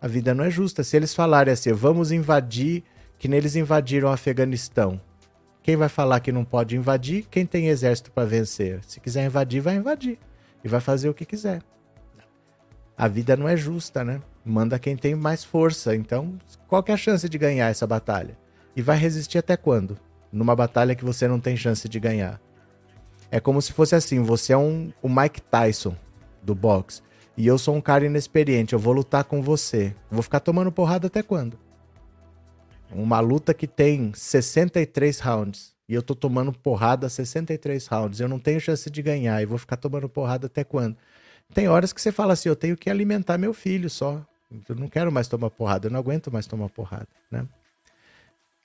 A vida não é justa. Se eles falarem assim, vamos invadir que neles invadiram o Afeganistão. Quem vai falar que não pode invadir? Quem tem exército para vencer? Se quiser invadir, vai invadir. E vai fazer o que quiser. A vida não é justa, né? Manda quem tem mais força. Então, qual é a chance de ganhar essa batalha? E vai resistir até quando? Numa batalha que você não tem chance de ganhar. É como se fosse assim: você é um, o Mike Tyson do boxe. E eu sou um cara inexperiente, eu vou lutar com você. Vou ficar tomando porrada até quando? Uma luta que tem 63 rounds. E eu tô tomando porrada 63 rounds. Eu não tenho chance de ganhar. E vou ficar tomando porrada até quando? Tem horas que você fala assim: eu tenho que alimentar meu filho só. Eu não quero mais tomar porrada. Eu não aguento mais tomar porrada, né?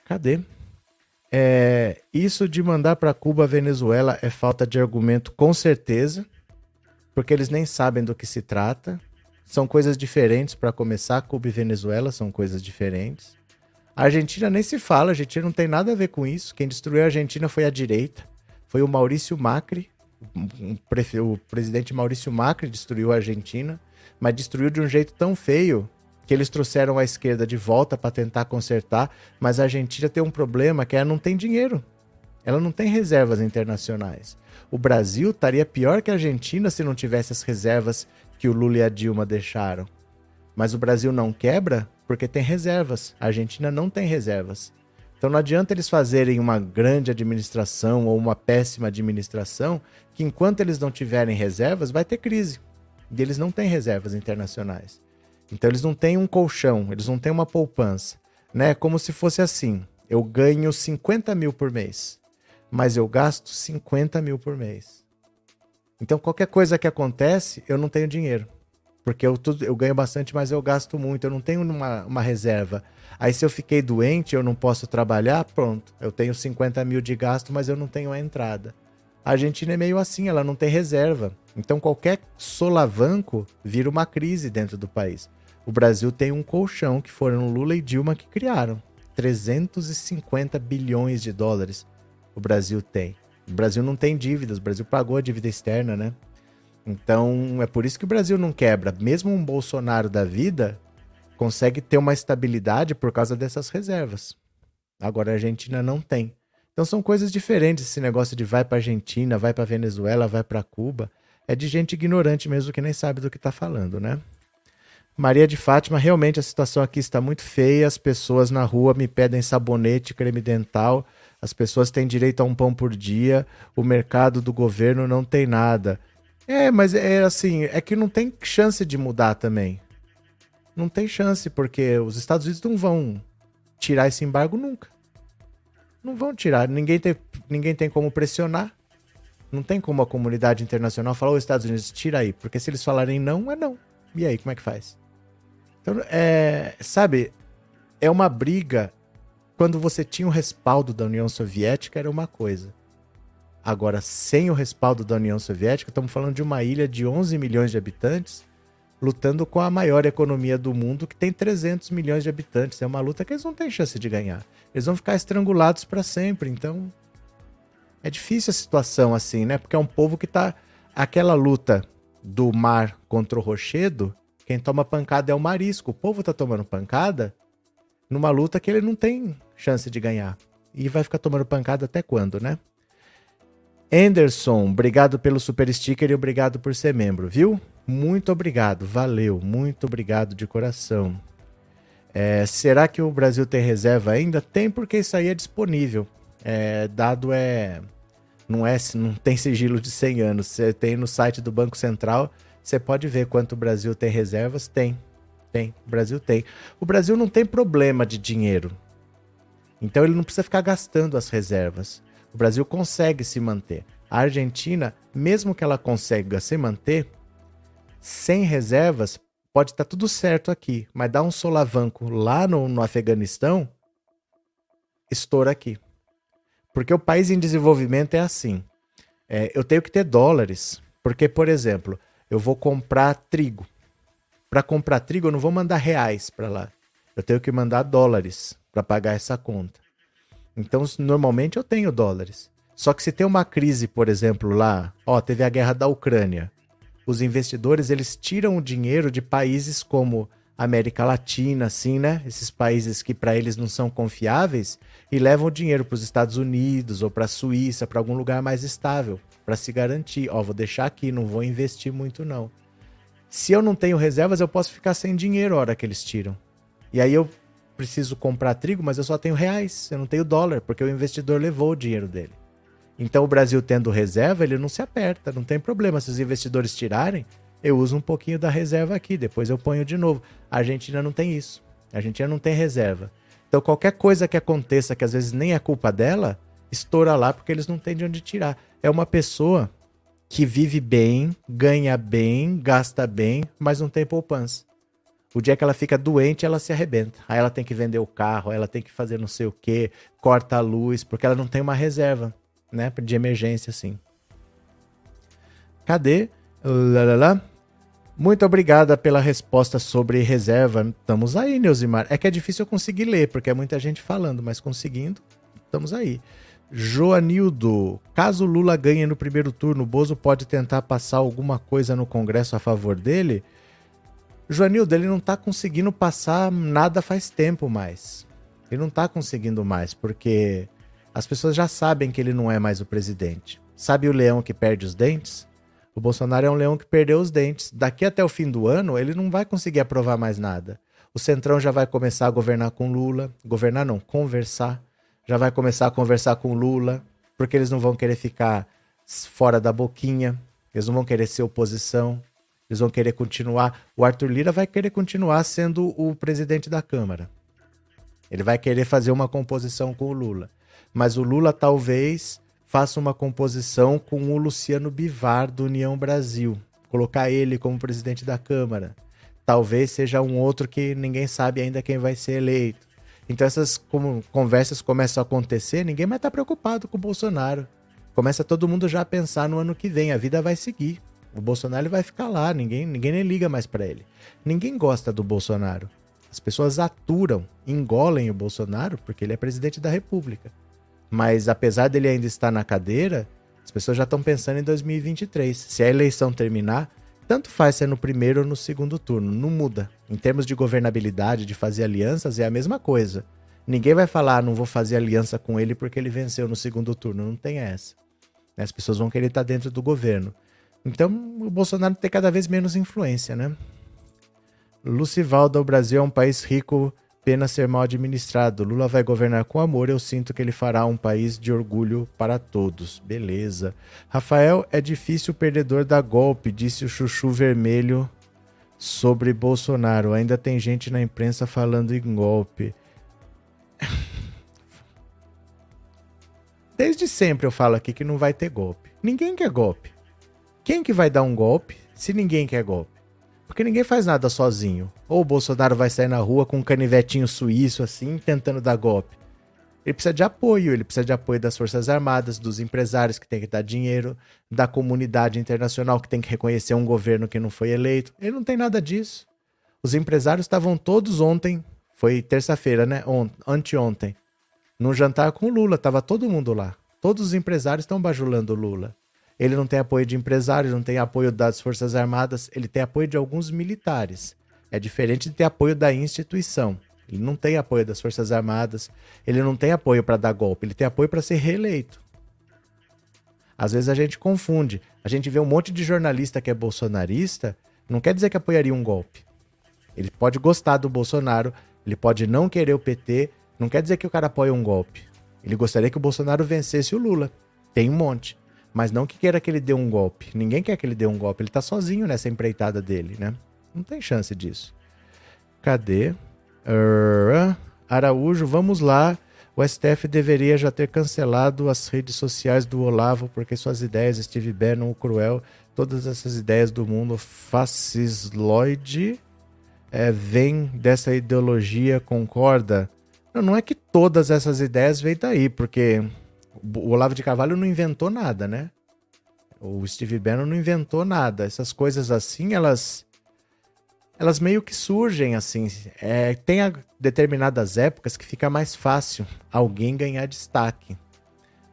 Cadê? É, isso de mandar para Cuba, Venezuela é falta de argumento, com certeza, porque eles nem sabem do que se trata. São coisas diferentes para começar. Cuba e Venezuela são coisas diferentes. A Argentina nem se fala, a Argentina não tem nada a ver com isso. Quem destruiu a Argentina foi a direita, foi o Maurício Macri. O presidente Maurício Macri destruiu a Argentina, mas destruiu de um jeito tão feio que eles trouxeram a esquerda de volta para tentar consertar, mas a Argentina tem um problema que ela não tem dinheiro. Ela não tem reservas internacionais. O Brasil estaria pior que a Argentina se não tivesse as reservas que o Lula e a Dilma deixaram. Mas o Brasil não quebra porque tem reservas. A Argentina não tem reservas. Então não adianta eles fazerem uma grande administração ou uma péssima administração, que enquanto eles não tiverem reservas, vai ter crise. E eles não têm reservas internacionais. Então eles não têm um colchão, eles não têm uma poupança. Né? Como se fosse assim: eu ganho 50 mil por mês, mas eu gasto 50 mil por mês. Então qualquer coisa que acontece, eu não tenho dinheiro. Porque eu, eu ganho bastante, mas eu gasto muito, eu não tenho uma, uma reserva. Aí se eu fiquei doente, eu não posso trabalhar, pronto. Eu tenho 50 mil de gasto, mas eu não tenho a entrada. A Argentina é meio assim, ela não tem reserva. Então qualquer solavanco vira uma crise dentro do país. O Brasil tem um colchão que foram Lula e Dilma que criaram. 350 bilhões de dólares o Brasil tem. O Brasil não tem dívidas, o Brasil pagou a dívida externa, né? Então é por isso que o Brasil não quebra. Mesmo um Bolsonaro da vida consegue ter uma estabilidade por causa dessas reservas. Agora a Argentina não tem. Então são coisas diferentes esse negócio de vai para Argentina, vai para Venezuela, vai para Cuba é de gente ignorante mesmo que nem sabe do que está falando, né? Maria de Fátima, realmente a situação aqui está muito feia. As pessoas na rua me pedem sabonete, creme dental. As pessoas têm direito a um pão por dia. O mercado do governo não tem nada. É, mas é assim, é que não tem chance de mudar também. Não tem chance, porque os Estados Unidos não vão tirar esse embargo nunca. Não vão tirar. Ninguém tem, ninguém tem como pressionar. Não tem como a comunidade internacional falar, os Estados Unidos, tira aí, porque se eles falarem não, é não. E aí, como é que faz? Então, é, sabe, é uma briga. Quando você tinha o respaldo da União Soviética, era uma coisa. Agora, sem o respaldo da União Soviética, estamos falando de uma ilha de 11 milhões de habitantes, lutando com a maior economia do mundo, que tem 300 milhões de habitantes. É uma luta que eles não têm chance de ganhar. Eles vão ficar estrangulados para sempre. Então, é difícil a situação assim, né? Porque é um povo que tá. Aquela luta do mar contra o rochedo, quem toma pancada é o marisco. O povo tá tomando pancada numa luta que ele não tem chance de ganhar. E vai ficar tomando pancada até quando, né? Anderson, obrigado pelo super sticker e obrigado por ser membro, viu? Muito obrigado, valeu, muito obrigado de coração. É, será que o Brasil tem reserva ainda? Tem, porque isso aí é disponível. É, dado é não é, não tem sigilo de 100 anos. Você tem no site do Banco Central, você pode ver quanto o Brasil tem reservas. Tem, tem. O Brasil tem. O Brasil não tem problema de dinheiro. Então ele não precisa ficar gastando as reservas. O Brasil consegue se manter. A Argentina, mesmo que ela consiga se manter, sem reservas, pode estar tá tudo certo aqui, mas dá um solavanco lá no, no Afeganistão, estoura aqui. Porque o país em desenvolvimento é assim. É, eu tenho que ter dólares. Porque, por exemplo, eu vou comprar trigo. Para comprar trigo, eu não vou mandar reais para lá. Eu tenho que mandar dólares para pagar essa conta. Então, normalmente eu tenho dólares. Só que se tem uma crise, por exemplo, lá, ó, teve a guerra da Ucrânia. Os investidores, eles tiram o dinheiro de países como América Latina, assim, né? Esses países que para eles não são confiáveis e levam o dinheiro para os Estados Unidos ou para a Suíça, para algum lugar mais estável, para se garantir, ó, vou deixar aqui, não vou investir muito não. Se eu não tenho reservas, eu posso ficar sem dinheiro a hora que eles tiram. E aí eu preciso comprar trigo, mas eu só tenho reais, eu não tenho dólar, porque o investidor levou o dinheiro dele. Então o Brasil tendo reserva, ele não se aperta, não tem problema. Se os investidores tirarem, eu uso um pouquinho da reserva aqui, depois eu ponho de novo. A Argentina não tem isso. A Argentina não tem reserva. Então qualquer coisa que aconteça, que às vezes nem é culpa dela, estoura lá porque eles não têm de onde tirar. É uma pessoa que vive bem, ganha bem, gasta bem, mas não tem poupança. O dia que ela fica doente, ela se arrebenta. Aí ela tem que vender o carro, ela tem que fazer não sei o que, corta a luz, porque ela não tem uma reserva, né? De emergência, assim. Cadê? Lalala. Muito obrigada pela resposta sobre reserva. Estamos aí, Neusimar. É que é difícil eu conseguir ler, porque é muita gente falando, mas conseguindo, estamos aí. Joanildo, caso Lula ganhe no primeiro turno, Bozo pode tentar passar alguma coisa no Congresso a favor dele? Joanildo, ele não está conseguindo passar nada faz tempo mais. Ele não está conseguindo mais, porque as pessoas já sabem que ele não é mais o presidente. Sabe o leão que perde os dentes? O Bolsonaro é um leão que perdeu os dentes. Daqui até o fim do ano, ele não vai conseguir aprovar mais nada. O Centrão já vai começar a governar com Lula. Governar não, conversar. Já vai começar a conversar com Lula, porque eles não vão querer ficar fora da boquinha. Eles não vão querer ser oposição. Eles vão querer continuar. O Arthur Lira vai querer continuar sendo o presidente da Câmara. Ele vai querer fazer uma composição com o Lula. Mas o Lula talvez faça uma composição com o Luciano Bivar do União Brasil. Colocar ele como presidente da Câmara. Talvez seja um outro que ninguém sabe ainda quem vai ser eleito. Então essas conversas começam a acontecer, ninguém mais está preocupado com o Bolsonaro. Começa todo mundo já a pensar no ano que vem, a vida vai seguir. O Bolsonaro vai ficar lá, ninguém, ninguém nem liga mais para ele. Ninguém gosta do Bolsonaro. As pessoas aturam, engolem o Bolsonaro porque ele é presidente da República. Mas apesar dele ainda estar na cadeira, as pessoas já estão pensando em 2023. Se a eleição terminar, tanto faz se é no primeiro ou no segundo turno, não muda. Em termos de governabilidade, de fazer alianças, é a mesma coisa. Ninguém vai falar, ah, não vou fazer aliança com ele porque ele venceu no segundo turno. Não tem essa. As pessoas vão querer estar dentro do governo. Então, o Bolsonaro tem cada vez menos influência, né? Lucivaldo, o Brasil é um país rico, pena ser mal administrado. Lula vai governar com amor, eu sinto que ele fará um país de orgulho para todos. Beleza. Rafael, é difícil o perdedor dar golpe, disse o Chuchu Vermelho sobre Bolsonaro. Ainda tem gente na imprensa falando em golpe. Desde sempre eu falo aqui que não vai ter golpe. Ninguém quer golpe. Quem que vai dar um golpe se ninguém quer golpe? Porque ninguém faz nada sozinho. Ou o Bolsonaro vai sair na rua com um canivetinho suíço assim, tentando dar golpe. Ele precisa de apoio, ele precisa de apoio das Forças Armadas, dos empresários que tem que dar dinheiro, da comunidade internacional que tem que reconhecer um governo que não foi eleito. Ele não tem nada disso. Os empresários estavam todos ontem, foi terça-feira, né? anteontem, num jantar com o Lula, tava todo mundo lá. Todos os empresários estão bajulando o Lula. Ele não tem apoio de empresários, não tem apoio das Forças Armadas, ele tem apoio de alguns militares. É diferente de ter apoio da instituição. Ele não tem apoio das Forças Armadas, ele não tem apoio para dar golpe, ele tem apoio para ser reeleito. Às vezes a gente confunde. A gente vê um monte de jornalista que é bolsonarista, não quer dizer que apoiaria um golpe. Ele pode gostar do Bolsonaro, ele pode não querer o PT, não quer dizer que o cara apoia um golpe. Ele gostaria que o Bolsonaro vencesse o Lula. Tem um monte. Mas não que queira que ele dê um golpe. Ninguém quer que ele dê um golpe. Ele tá sozinho nessa empreitada dele, né? Não tem chance disso. Cadê? Uh, Araújo, vamos lá. O STF deveria já ter cancelado as redes sociais do Olavo, porque suas ideias, Steve Bannon, o Cruel, todas essas ideias do mundo fascisloide é, vem dessa ideologia, concorda? Não, não é que todas essas ideias vêm daí, porque o Olavo de Carvalho não inventou nada, né? O Steve Bannon não inventou nada. Essas coisas assim, elas elas meio que surgem assim. É, tem determinadas épocas que fica mais fácil alguém ganhar destaque.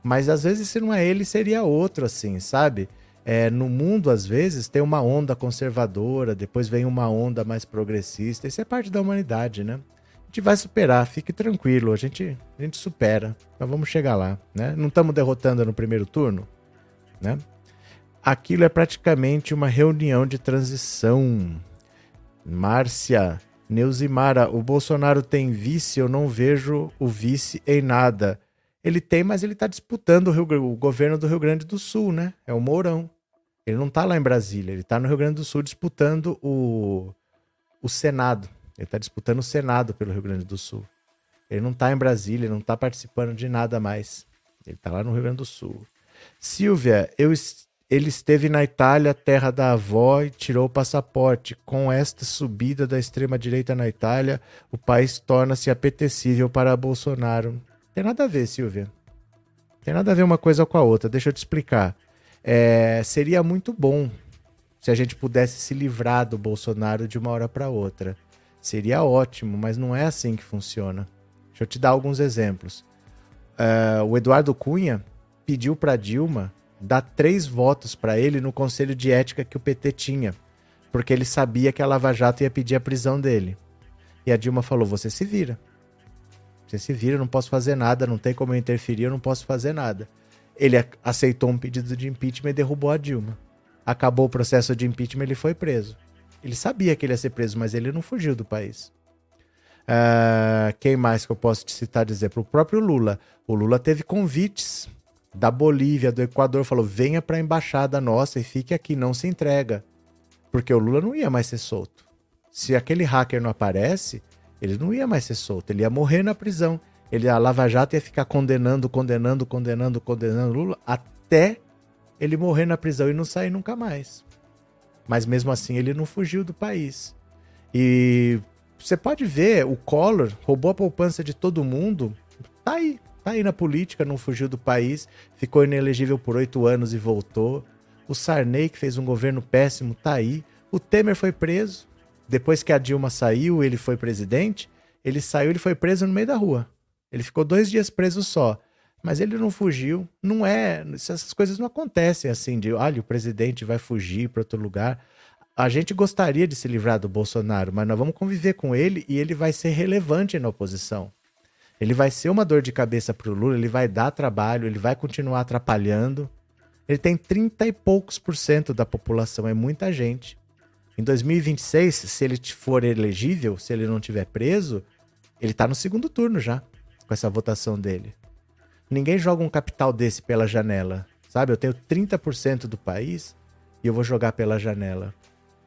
Mas às vezes, se não é ele, seria outro, assim, sabe? É, no mundo, às vezes, tem uma onda conservadora, depois vem uma onda mais progressista. Isso é parte da humanidade, né? Gente vai superar, fique tranquilo, a gente, a gente supera. Mas vamos chegar lá, né? Não estamos derrotando no primeiro turno, né? Aquilo é praticamente uma reunião de transição. Márcia, Neuzimara, o Bolsonaro tem vice, eu não vejo o vice em nada. Ele tem, mas ele está disputando o, Rio, o, governo do Rio Grande do Sul, né? É o Mourão. Ele não está lá em Brasília, ele está no Rio Grande do Sul disputando o, o Senado. Ele está disputando o Senado pelo Rio Grande do Sul. Ele não está em Brasília, não está participando de nada mais. Ele está lá no Rio Grande do Sul. Silvia, eu, ele esteve na Itália, terra da avó, e tirou o passaporte. Com esta subida da extrema-direita na Itália, o país torna-se apetecível para Bolsonaro. Tem nada a ver, Silvia. Tem nada a ver uma coisa com a outra. Deixa eu te explicar. É, seria muito bom se a gente pudesse se livrar do Bolsonaro de uma hora para outra. Seria ótimo, mas não é assim que funciona. Deixa eu te dar alguns exemplos. Uh, o Eduardo Cunha pediu para Dilma dar três votos para ele no conselho de ética que o PT tinha, porque ele sabia que a Lava Jato ia pedir a prisão dele. E a Dilma falou: Você se vira. Você se vira, não posso fazer nada, não tem como eu interferir, eu não posso fazer nada. Ele aceitou um pedido de impeachment e derrubou a Dilma. Acabou o processo de impeachment, ele foi preso. Ele sabia que ele ia ser preso, mas ele não fugiu do país. Uh, quem mais que eu posso te citar dizer? Para o próprio Lula. O Lula teve convites da Bolívia, do Equador, falou: venha para a embaixada nossa e fique aqui, não se entrega. Porque o Lula não ia mais ser solto. Se aquele hacker não aparece, ele não ia mais ser solto, ele ia morrer na prisão. Ele, a Lava Jato ia ficar condenando, condenando, condenando, condenando Lula até ele morrer na prisão e não sair nunca mais. Mas mesmo assim ele não fugiu do país. E você pode ver, o Collor roubou a poupança de todo mundo, tá aí, tá aí na política, não fugiu do país, ficou inelegível por oito anos e voltou. O Sarney, que fez um governo péssimo, tá aí. O Temer foi preso. Depois que a Dilma saiu, ele foi presidente. Ele saiu, ele foi preso no meio da rua. Ele ficou dois dias preso só. Mas ele não fugiu. Não é. Essas coisas não acontecem assim de, olha, o presidente vai fugir para outro lugar a gente gostaria de se livrar do Bolsonaro, mas nós vamos conviver com ele e ele vai ser relevante na oposição. Ele vai ser uma dor de cabeça para o Lula, ele vai dar trabalho, ele vai continuar atrapalhando. Ele tem 30 e poucos por cento da população, é muita gente. Em 2026, se ele for elegível, se ele não tiver preso, ele está no segundo turno já, com essa votação dele. Ninguém joga um capital desse pela janela, sabe? Eu tenho 30% do país e eu vou jogar pela janela.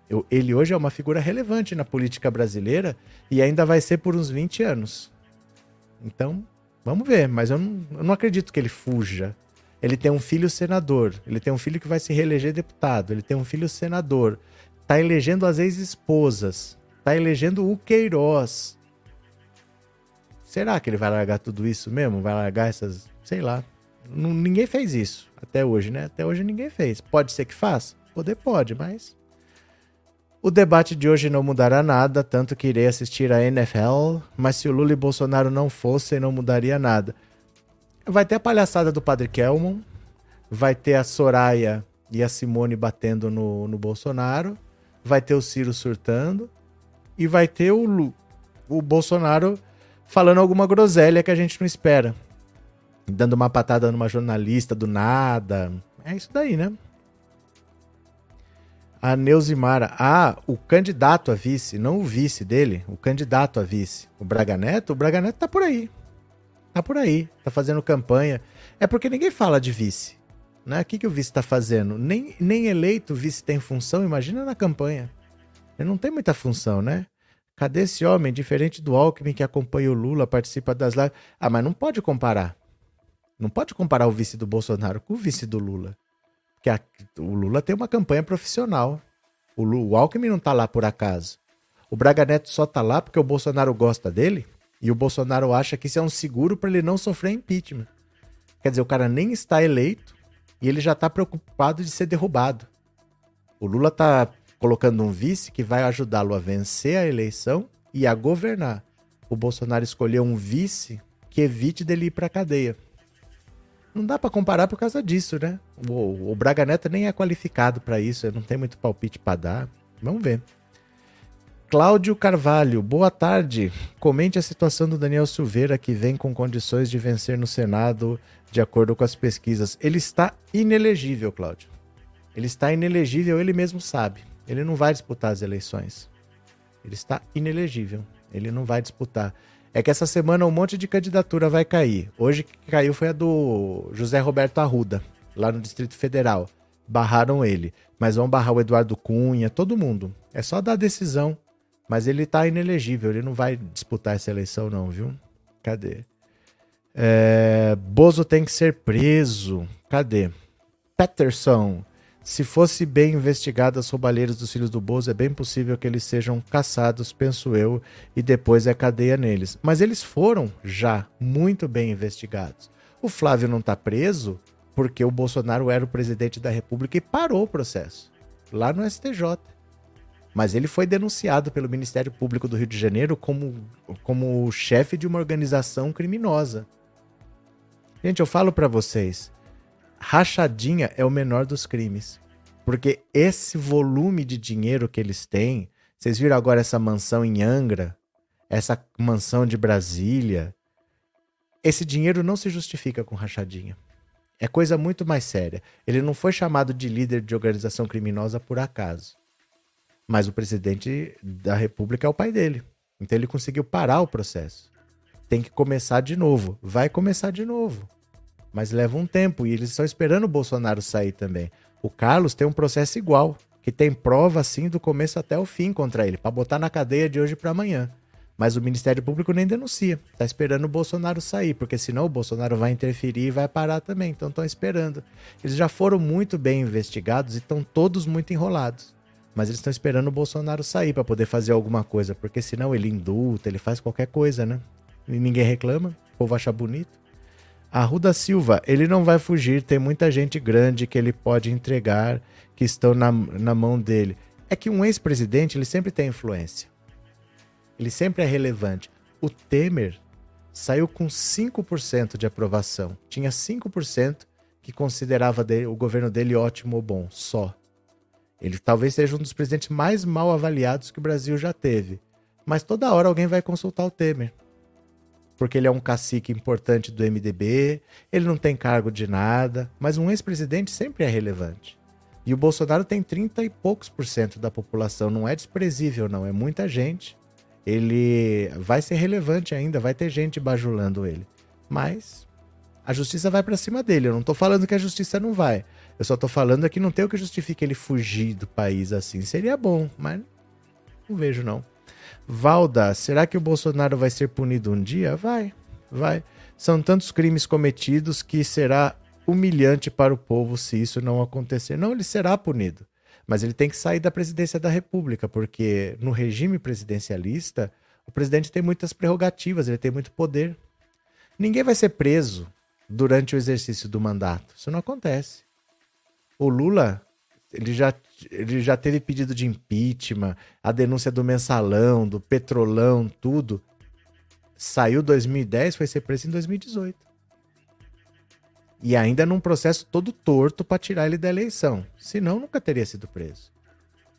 Eu, ele hoje é uma figura relevante na política brasileira e ainda vai ser por uns 20 anos. Então, vamos ver, mas eu não, eu não acredito que ele fuja. Ele tem um filho senador, ele tem um filho que vai se reeleger deputado, ele tem um filho senador, tá elegendo as ex-esposas, tá elegendo o Queiroz. Será que ele vai largar tudo isso mesmo? Vai largar essas. Sei lá. ninguém fez isso até hoje, né? Até hoje ninguém fez. Pode ser que faça? Poder pode, mas o debate de hoje não mudará nada, tanto que irei assistir a NFL, mas se o Lula e Bolsonaro não fossem, não mudaria nada. Vai ter a palhaçada do Padre Kelmon, vai ter a Soraya e a Simone batendo no, no Bolsonaro, vai ter o Ciro surtando e vai ter o, Lu, o Bolsonaro falando alguma groselha que a gente não espera. Dando uma patada numa jornalista do nada. É isso daí, né? A Neuzimara. Ah, o candidato a vice, não o vice dele, o candidato a vice. O Braga Neto, o Braga Neto tá por aí. Tá por aí, tá fazendo campanha. É porque ninguém fala de vice. Né? O que, que o vice tá fazendo? Nem, nem eleito o vice tem função, imagina na campanha. Ele não tem muita função, né? Cadê esse homem, diferente do Alckmin que acompanha o Lula, participa das lives? Ah, mas não pode comparar. Não pode comparar o vice do Bolsonaro com o vice do Lula que a, o Lula tem uma campanha profissional. O, Lula, o Alckmin não tá lá por acaso. O Braga Neto só tá lá porque o Bolsonaro gosta dele e o Bolsonaro acha que isso é um seguro para ele não sofrer impeachment. Quer dizer, o cara nem está eleito e ele já está preocupado de ser derrubado. O Lula tá colocando um vice que vai ajudá-lo a vencer a eleição e a governar. O Bolsonaro escolheu um vice que evite dele ir para cadeia. Não dá para comparar por causa disso, né? O, o Braga Neto nem é qualificado para isso, não tem muito palpite para dar. Vamos ver. Cláudio Carvalho, boa tarde. Comente a situação do Daniel Silveira, que vem com condições de vencer no Senado, de acordo com as pesquisas. Ele está inelegível, Cláudio. Ele está inelegível, ele mesmo sabe. Ele não vai disputar as eleições. Ele está inelegível. Ele não vai disputar. É que essa semana um monte de candidatura vai cair. Hoje que caiu foi a do José Roberto Arruda, lá no Distrito Federal. Barraram ele. Mas vão barrar o Eduardo Cunha, todo mundo. É só dar decisão. Mas ele tá inelegível, ele não vai disputar essa eleição, não, viu? Cadê? É, Bozo tem que ser preso. Cadê? Peterson. Se fosse bem investigado as roubalheiras dos filhos do Bozo, é bem possível que eles sejam caçados, penso eu, e depois é cadeia neles. Mas eles foram já muito bem investigados. O Flávio não está preso porque o Bolsonaro era o presidente da República e parou o processo lá no STJ. Mas ele foi denunciado pelo Ministério Público do Rio de Janeiro como, como chefe de uma organização criminosa. Gente, eu falo para vocês, rachadinha é o menor dos crimes. Porque esse volume de dinheiro que eles têm, vocês viram agora essa mansão em Angra, essa mansão de Brasília, esse dinheiro não se justifica com rachadinha. É coisa muito mais séria. Ele não foi chamado de líder de organização criminosa por acaso. Mas o presidente da República é o pai dele. Então ele conseguiu parar o processo. Tem que começar de novo. Vai começar de novo. Mas leva um tempo e eles estão esperando o Bolsonaro sair também. O Carlos tem um processo igual, que tem prova assim do começo até o fim contra ele, para botar na cadeia de hoje para amanhã. Mas o Ministério Público nem denuncia. Tá esperando o Bolsonaro sair, porque senão o Bolsonaro vai interferir e vai parar também. Então estão esperando. Eles já foram muito bem investigados e estão todos muito enrolados. Mas eles estão esperando o Bolsonaro sair para poder fazer alguma coisa, porque senão ele indulta, ele faz qualquer coisa, né? E ninguém reclama, o povo acha bonito. Arruda Silva, ele não vai fugir, tem muita gente grande que ele pode entregar, que estão na, na mão dele. É que um ex-presidente, ele sempre tem influência. Ele sempre é relevante. O Temer saiu com 5% de aprovação. Tinha 5% que considerava dele, o governo dele ótimo ou bom, só. Ele talvez seja um dos presidentes mais mal avaliados que o Brasil já teve. Mas toda hora alguém vai consultar o Temer porque ele é um cacique importante do MDB, ele não tem cargo de nada, mas um ex-presidente sempre é relevante. E o Bolsonaro tem 30 e poucos por cento da população, não é desprezível, não, é muita gente. Ele vai ser relevante ainda, vai ter gente bajulando ele. Mas a justiça vai para cima dele. Eu não tô falando que a justiça não vai. Eu só tô falando que não tem o que justifique ele fugir do país assim. Seria bom, mas não vejo não. Valda, será que o Bolsonaro vai ser punido um dia? Vai, vai. São tantos crimes cometidos que será humilhante para o povo se isso não acontecer. Não, ele será punido. Mas ele tem que sair da presidência da República, porque no regime presidencialista, o presidente tem muitas prerrogativas, ele tem muito poder. Ninguém vai ser preso durante o exercício do mandato. Isso não acontece. O Lula ele já, ele já teve pedido de impeachment, a denúncia do mensalão, do petrolão, tudo. Saiu 2010, foi ser preso em 2018. E ainda num processo todo torto para tirar ele da eleição. Senão, nunca teria sido preso.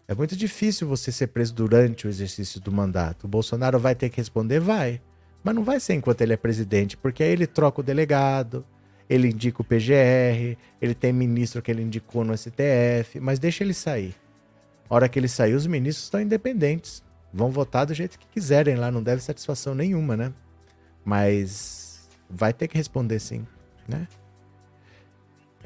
É muito difícil você ser preso durante o exercício do mandato. O Bolsonaro vai ter que responder? Vai. Mas não vai ser enquanto ele é presidente, porque aí ele troca o delegado, ele indica o PGR, ele tem ministro que ele indicou no STF, mas deixa ele sair. A hora que ele sair, os ministros estão independentes. Vão votar do jeito que quiserem lá, não deve satisfação nenhuma, né? Mas vai ter que responder sim, né?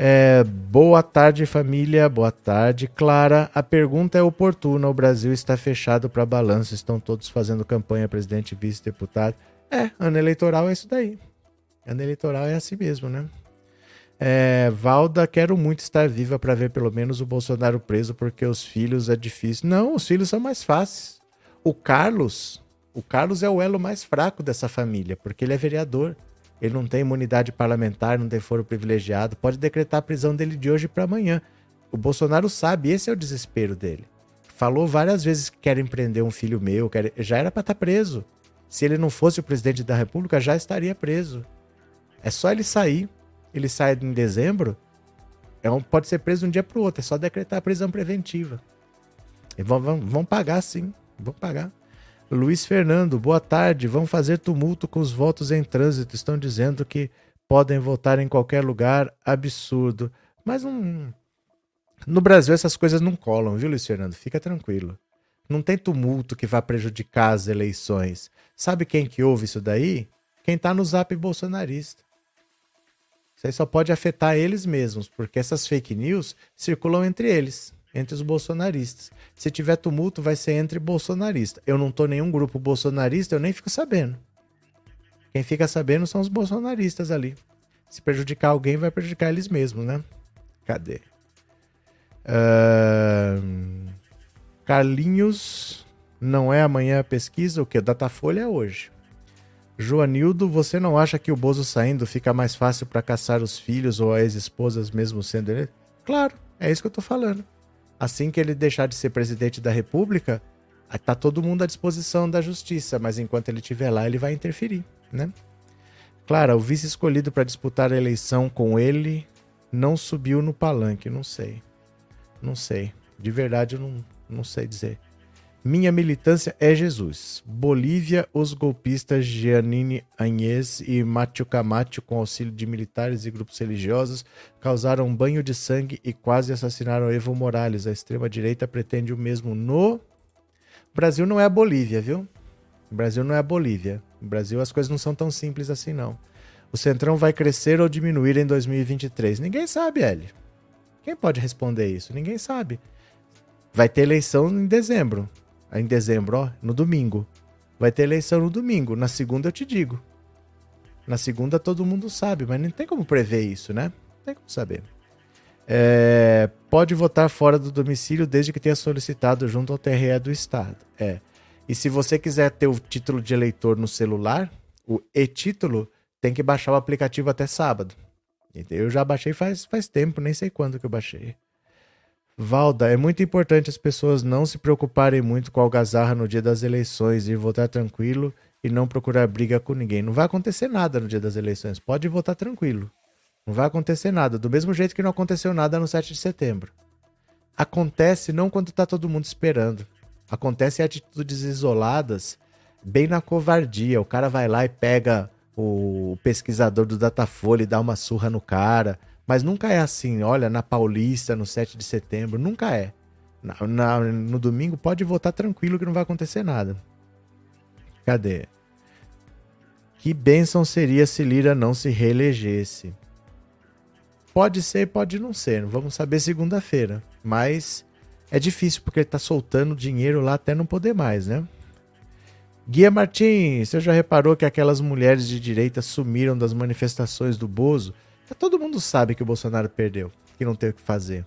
É, boa tarde, família. Boa tarde, Clara. A pergunta é oportuna. O Brasil está fechado para balanço. Estão todos fazendo campanha, presidente, vice-deputado. É, ano eleitoral é isso daí. Ano eleitoral é assim mesmo, né? É, Valda, quero muito estar viva para ver pelo menos o Bolsonaro preso, porque os filhos é difícil. Não, os filhos são mais fáceis. O Carlos, o Carlos é o elo mais fraco dessa família, porque ele é vereador. Ele não tem imunidade parlamentar, não tem foro privilegiado, pode decretar a prisão dele de hoje para amanhã. O Bolsonaro sabe, esse é o desespero dele. Falou várias vezes que quer empreender um filho meu, quer... já era para estar tá preso. Se ele não fosse o presidente da República, já estaria preso. É só ele sair. Ele sai em dezembro, é um, pode ser preso um dia para o outro. É só decretar a prisão preventiva. E vão, vão, vão pagar, sim. Vão pagar. Luiz Fernando, boa tarde. Vão fazer tumulto com os votos em trânsito. Estão dizendo que podem votar em qualquer lugar. Absurdo. Mas um... no Brasil essas coisas não colam, viu, Luiz Fernando? Fica tranquilo. Não tem tumulto que vá prejudicar as eleições. Sabe quem que ouve isso daí? Quem tá no zap bolsonarista. Isso aí só pode afetar eles mesmos, porque essas fake news circulam entre eles, entre os bolsonaristas. Se tiver tumulto, vai ser entre bolsonaristas. Eu não tô nenhum grupo bolsonarista, eu nem fico sabendo. Quem fica sabendo são os bolsonaristas ali. Se prejudicar alguém, vai prejudicar eles mesmos, né? Cadê? Uh... Carlinhos, não é amanhã a pesquisa, o que? Datafolha é hoje. Joanildo, você não acha que o Bozo saindo fica mais fácil para caçar os filhos ou as esposas mesmo sendo ele? Claro, é isso que eu tô falando. Assim que ele deixar de ser presidente da República, tá todo mundo à disposição da justiça, mas enquanto ele estiver lá, ele vai interferir, né? Claro, o vice escolhido para disputar a eleição com ele não subiu no palanque, não sei. Não sei. De verdade, eu não, não sei dizer. Minha militância é Jesus. Bolívia, os golpistas Giannini Anhes e Mátio Camacho, com auxílio de militares e grupos religiosos, causaram um banho de sangue e quase assassinaram Evo Morales. A extrema-direita pretende o mesmo no. Brasil não é a Bolívia, viu? Brasil não é a Bolívia. No Brasil as coisas não são tão simples assim, não. O Centrão vai crescer ou diminuir em 2023? Ninguém sabe, Eli. Quem pode responder isso? Ninguém sabe. Vai ter eleição em dezembro em dezembro, ó, no domingo. Vai ter eleição no domingo. Na segunda eu te digo. Na segunda todo mundo sabe, mas não tem como prever isso, né? Não tem como saber. É, pode votar fora do domicílio desde que tenha solicitado junto ao TRE do Estado. É. E se você quiser ter o título de eleitor no celular, o e-título, tem que baixar o aplicativo até sábado. Eu já baixei faz, faz tempo, nem sei quando que eu baixei. Valda, é muito importante as pessoas não se preocuparem muito com a algazarra no dia das eleições e votar tranquilo e não procurar briga com ninguém. Não vai acontecer nada no dia das eleições. Pode votar tranquilo. Não vai acontecer nada. Do mesmo jeito que não aconteceu nada no 7 de setembro. Acontece não quando tá todo mundo esperando. Acontece em atitudes isoladas, bem na covardia. O cara vai lá e pega o pesquisador do Datafolha e dá uma surra no cara mas nunca é assim, olha, na Paulista, no 7 de setembro, nunca é. Na, na, no domingo pode votar tranquilo que não vai acontecer nada. Cadê? Que bênção seria se Lira não se reelegesse? Pode ser, pode não ser. Vamos saber segunda-feira. Mas é difícil porque ele tá soltando dinheiro lá até não poder mais, né? Guia Martins, você já reparou que aquelas mulheres de direita sumiram das manifestações do Bozo? Todo mundo sabe que o Bolsonaro perdeu, que não tem o que fazer.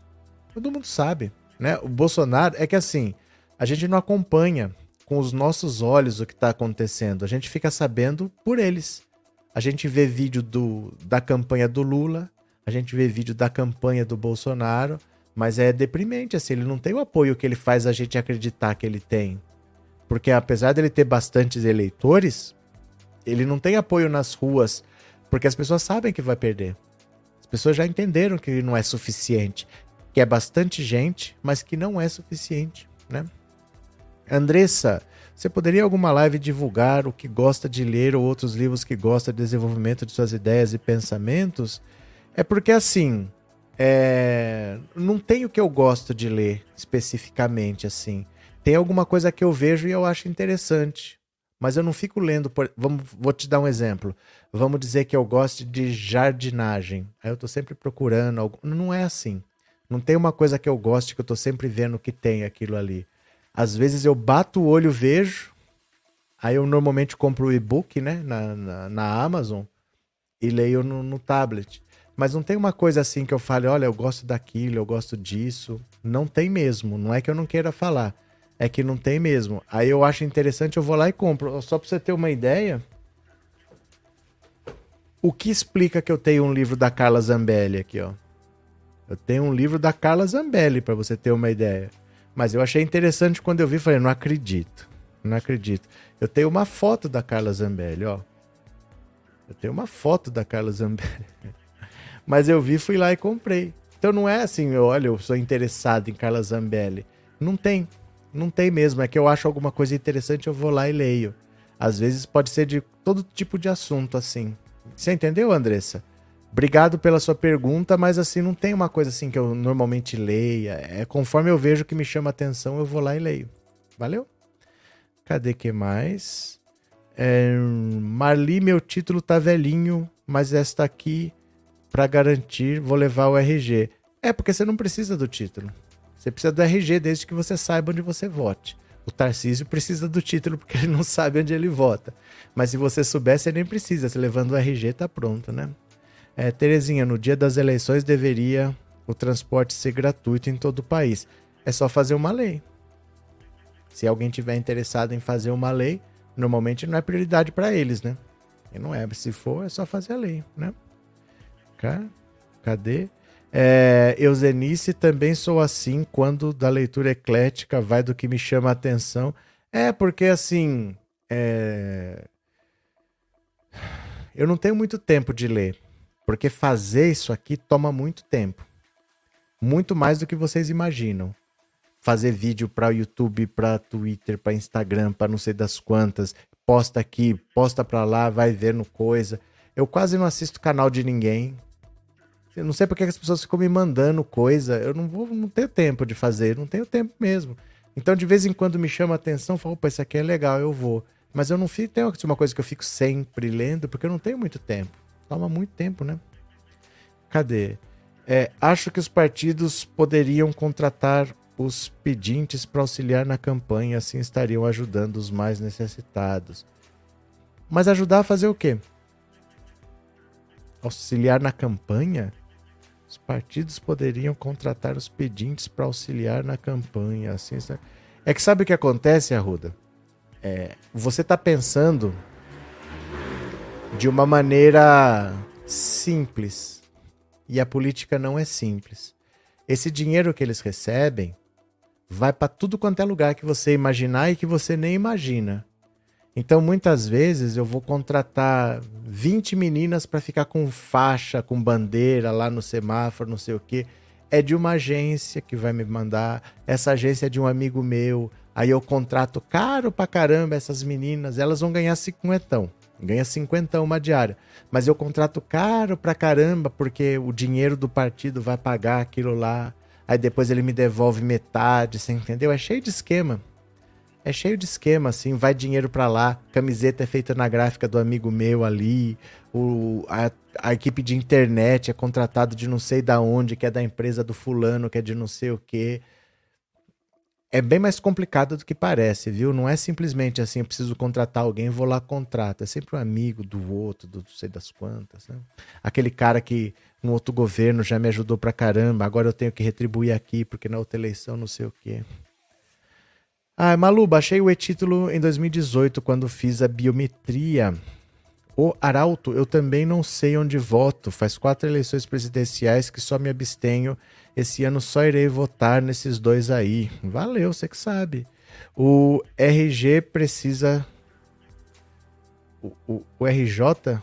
Todo mundo sabe, né? O Bolsonaro é que assim, a gente não acompanha com os nossos olhos o que está acontecendo. A gente fica sabendo por eles. A gente vê vídeo do, da campanha do Lula, a gente vê vídeo da campanha do Bolsonaro, mas é deprimente, assim, ele não tem o apoio que ele faz a gente acreditar que ele tem. Porque apesar dele ter bastantes eleitores, ele não tem apoio nas ruas, porque as pessoas sabem que vai perder pessoas já entenderam que não é suficiente, que é bastante gente, mas que não é suficiente, né? Andressa, você poderia em alguma live divulgar o que gosta de ler ou outros livros que gosta de desenvolvimento de suas ideias e pensamentos? É porque assim, é... não tem o que eu gosto de ler especificamente assim. Tem alguma coisa que eu vejo e eu acho interessante mas eu não fico lendo. Por... Vamos, vou te dar um exemplo. Vamos dizer que eu gosto de jardinagem. Aí eu tô sempre procurando. Algo... Não é assim. Não tem uma coisa que eu goste que eu tô sempre vendo que tem aquilo ali. Às vezes eu bato o olho, vejo. Aí eu normalmente compro o e-book, né? Na, na, na, Amazon. E leio no, no tablet. Mas não tem uma coisa assim que eu fale, olha, eu gosto daquilo, eu gosto disso. Não tem mesmo. Não é que eu não queira falar é que não tem mesmo. Aí eu acho interessante, eu vou lá e compro. Só pra você ter uma ideia. O que explica que eu tenho um livro da Carla Zambelli aqui, ó? Eu tenho um livro da Carla Zambelli, para você ter uma ideia. Mas eu achei interessante quando eu vi, falei, não acredito. Não acredito. Eu tenho uma foto da Carla Zambelli, ó. Eu tenho uma foto da Carla Zambelli. Mas eu vi, fui lá e comprei. Então não é assim, olha, eu sou interessado em Carla Zambelli. Não tem. Não tem mesmo, é que eu acho alguma coisa interessante, eu vou lá e leio. Às vezes pode ser de todo tipo de assunto, assim. Você entendeu, Andressa? Obrigado pela sua pergunta, mas assim, não tem uma coisa assim que eu normalmente leia. É conforme eu vejo que me chama atenção, eu vou lá e leio. Valeu? Cadê que mais? É, Marli, meu título tá velhinho, mas esta aqui, para garantir, vou levar o RG. É, porque você não precisa do título. Você precisa do RG desde que você saiba onde você vote. O Tarcísio precisa do título porque ele não sabe onde ele vota. Mas se você soubesse, ele nem precisa. Se levando o RG, tá pronto, né? É, Terezinha, no dia das eleições deveria o transporte ser gratuito em todo o país. É só fazer uma lei. Se alguém tiver interessado em fazer uma lei, normalmente não é prioridade para eles, né? E não é. Se for, é só fazer a lei, né? Cadê? É, Eusenice, também sou assim quando da leitura eclética vai do que me chama a atenção. É, porque assim. É... Eu não tenho muito tempo de ler. Porque fazer isso aqui toma muito tempo. Muito mais do que vocês imaginam. Fazer vídeo para YouTube, para Twitter, para Instagram, para não sei das quantas, posta aqui, posta para lá, vai vendo coisa. Eu quase não assisto canal de ninguém. Eu não sei porque as pessoas ficam me mandando coisa. Eu não vou, não tenho tempo de fazer, não tenho tempo mesmo. Então, de vez em quando me chama a atenção, falo, opa, isso aqui é legal, eu vou. Mas eu não fico, tem uma coisa que eu fico sempre lendo, porque eu não tenho muito tempo. Toma muito tempo, né? Cadê? É, acho que os partidos poderiam contratar os pedintes para auxiliar na campanha, assim estariam ajudando os mais necessitados. Mas ajudar a fazer o quê? Auxiliar na campanha? Os partidos poderiam contratar os pedintes para auxiliar na campanha. Assim, é que sabe o que acontece, Arruda? É, você está pensando de uma maneira simples. E a política não é simples. Esse dinheiro que eles recebem vai para tudo quanto é lugar que você imaginar e que você nem imagina. Então, muitas vezes eu vou contratar 20 meninas para ficar com faixa, com bandeira lá no semáforo, não sei o quê. É de uma agência que vai me mandar. Essa agência é de um amigo meu. Aí eu contrato caro pra caramba essas meninas. Elas vão ganhar cinquentão ganha 50 uma diária. Mas eu contrato caro pra caramba, porque o dinheiro do partido vai pagar aquilo lá. Aí depois ele me devolve metade, você entendeu? É cheio de esquema. É cheio de esquema, assim, vai dinheiro para lá, camiseta é feita na gráfica do amigo meu ali, o, a, a equipe de internet é contratado de não sei da onde, que é da empresa do fulano, que é de não sei o quê é bem mais complicado do que parece, viu? Não é simplesmente assim, eu preciso contratar alguém, vou lá contrato. É sempre um amigo do outro, do não sei das quantas, né? Aquele cara que um outro governo já me ajudou pra caramba, agora eu tenho que retribuir aqui porque na outra eleição não sei o quê. Ah, Malu, baixei o e-título em 2018 quando fiz a biometria. O Arauto, eu também não sei onde voto. Faz quatro eleições presidenciais que só me abstenho esse ano só irei votar nesses dois aí. Valeu, você que sabe. O RG precisa. O, o, o RJ.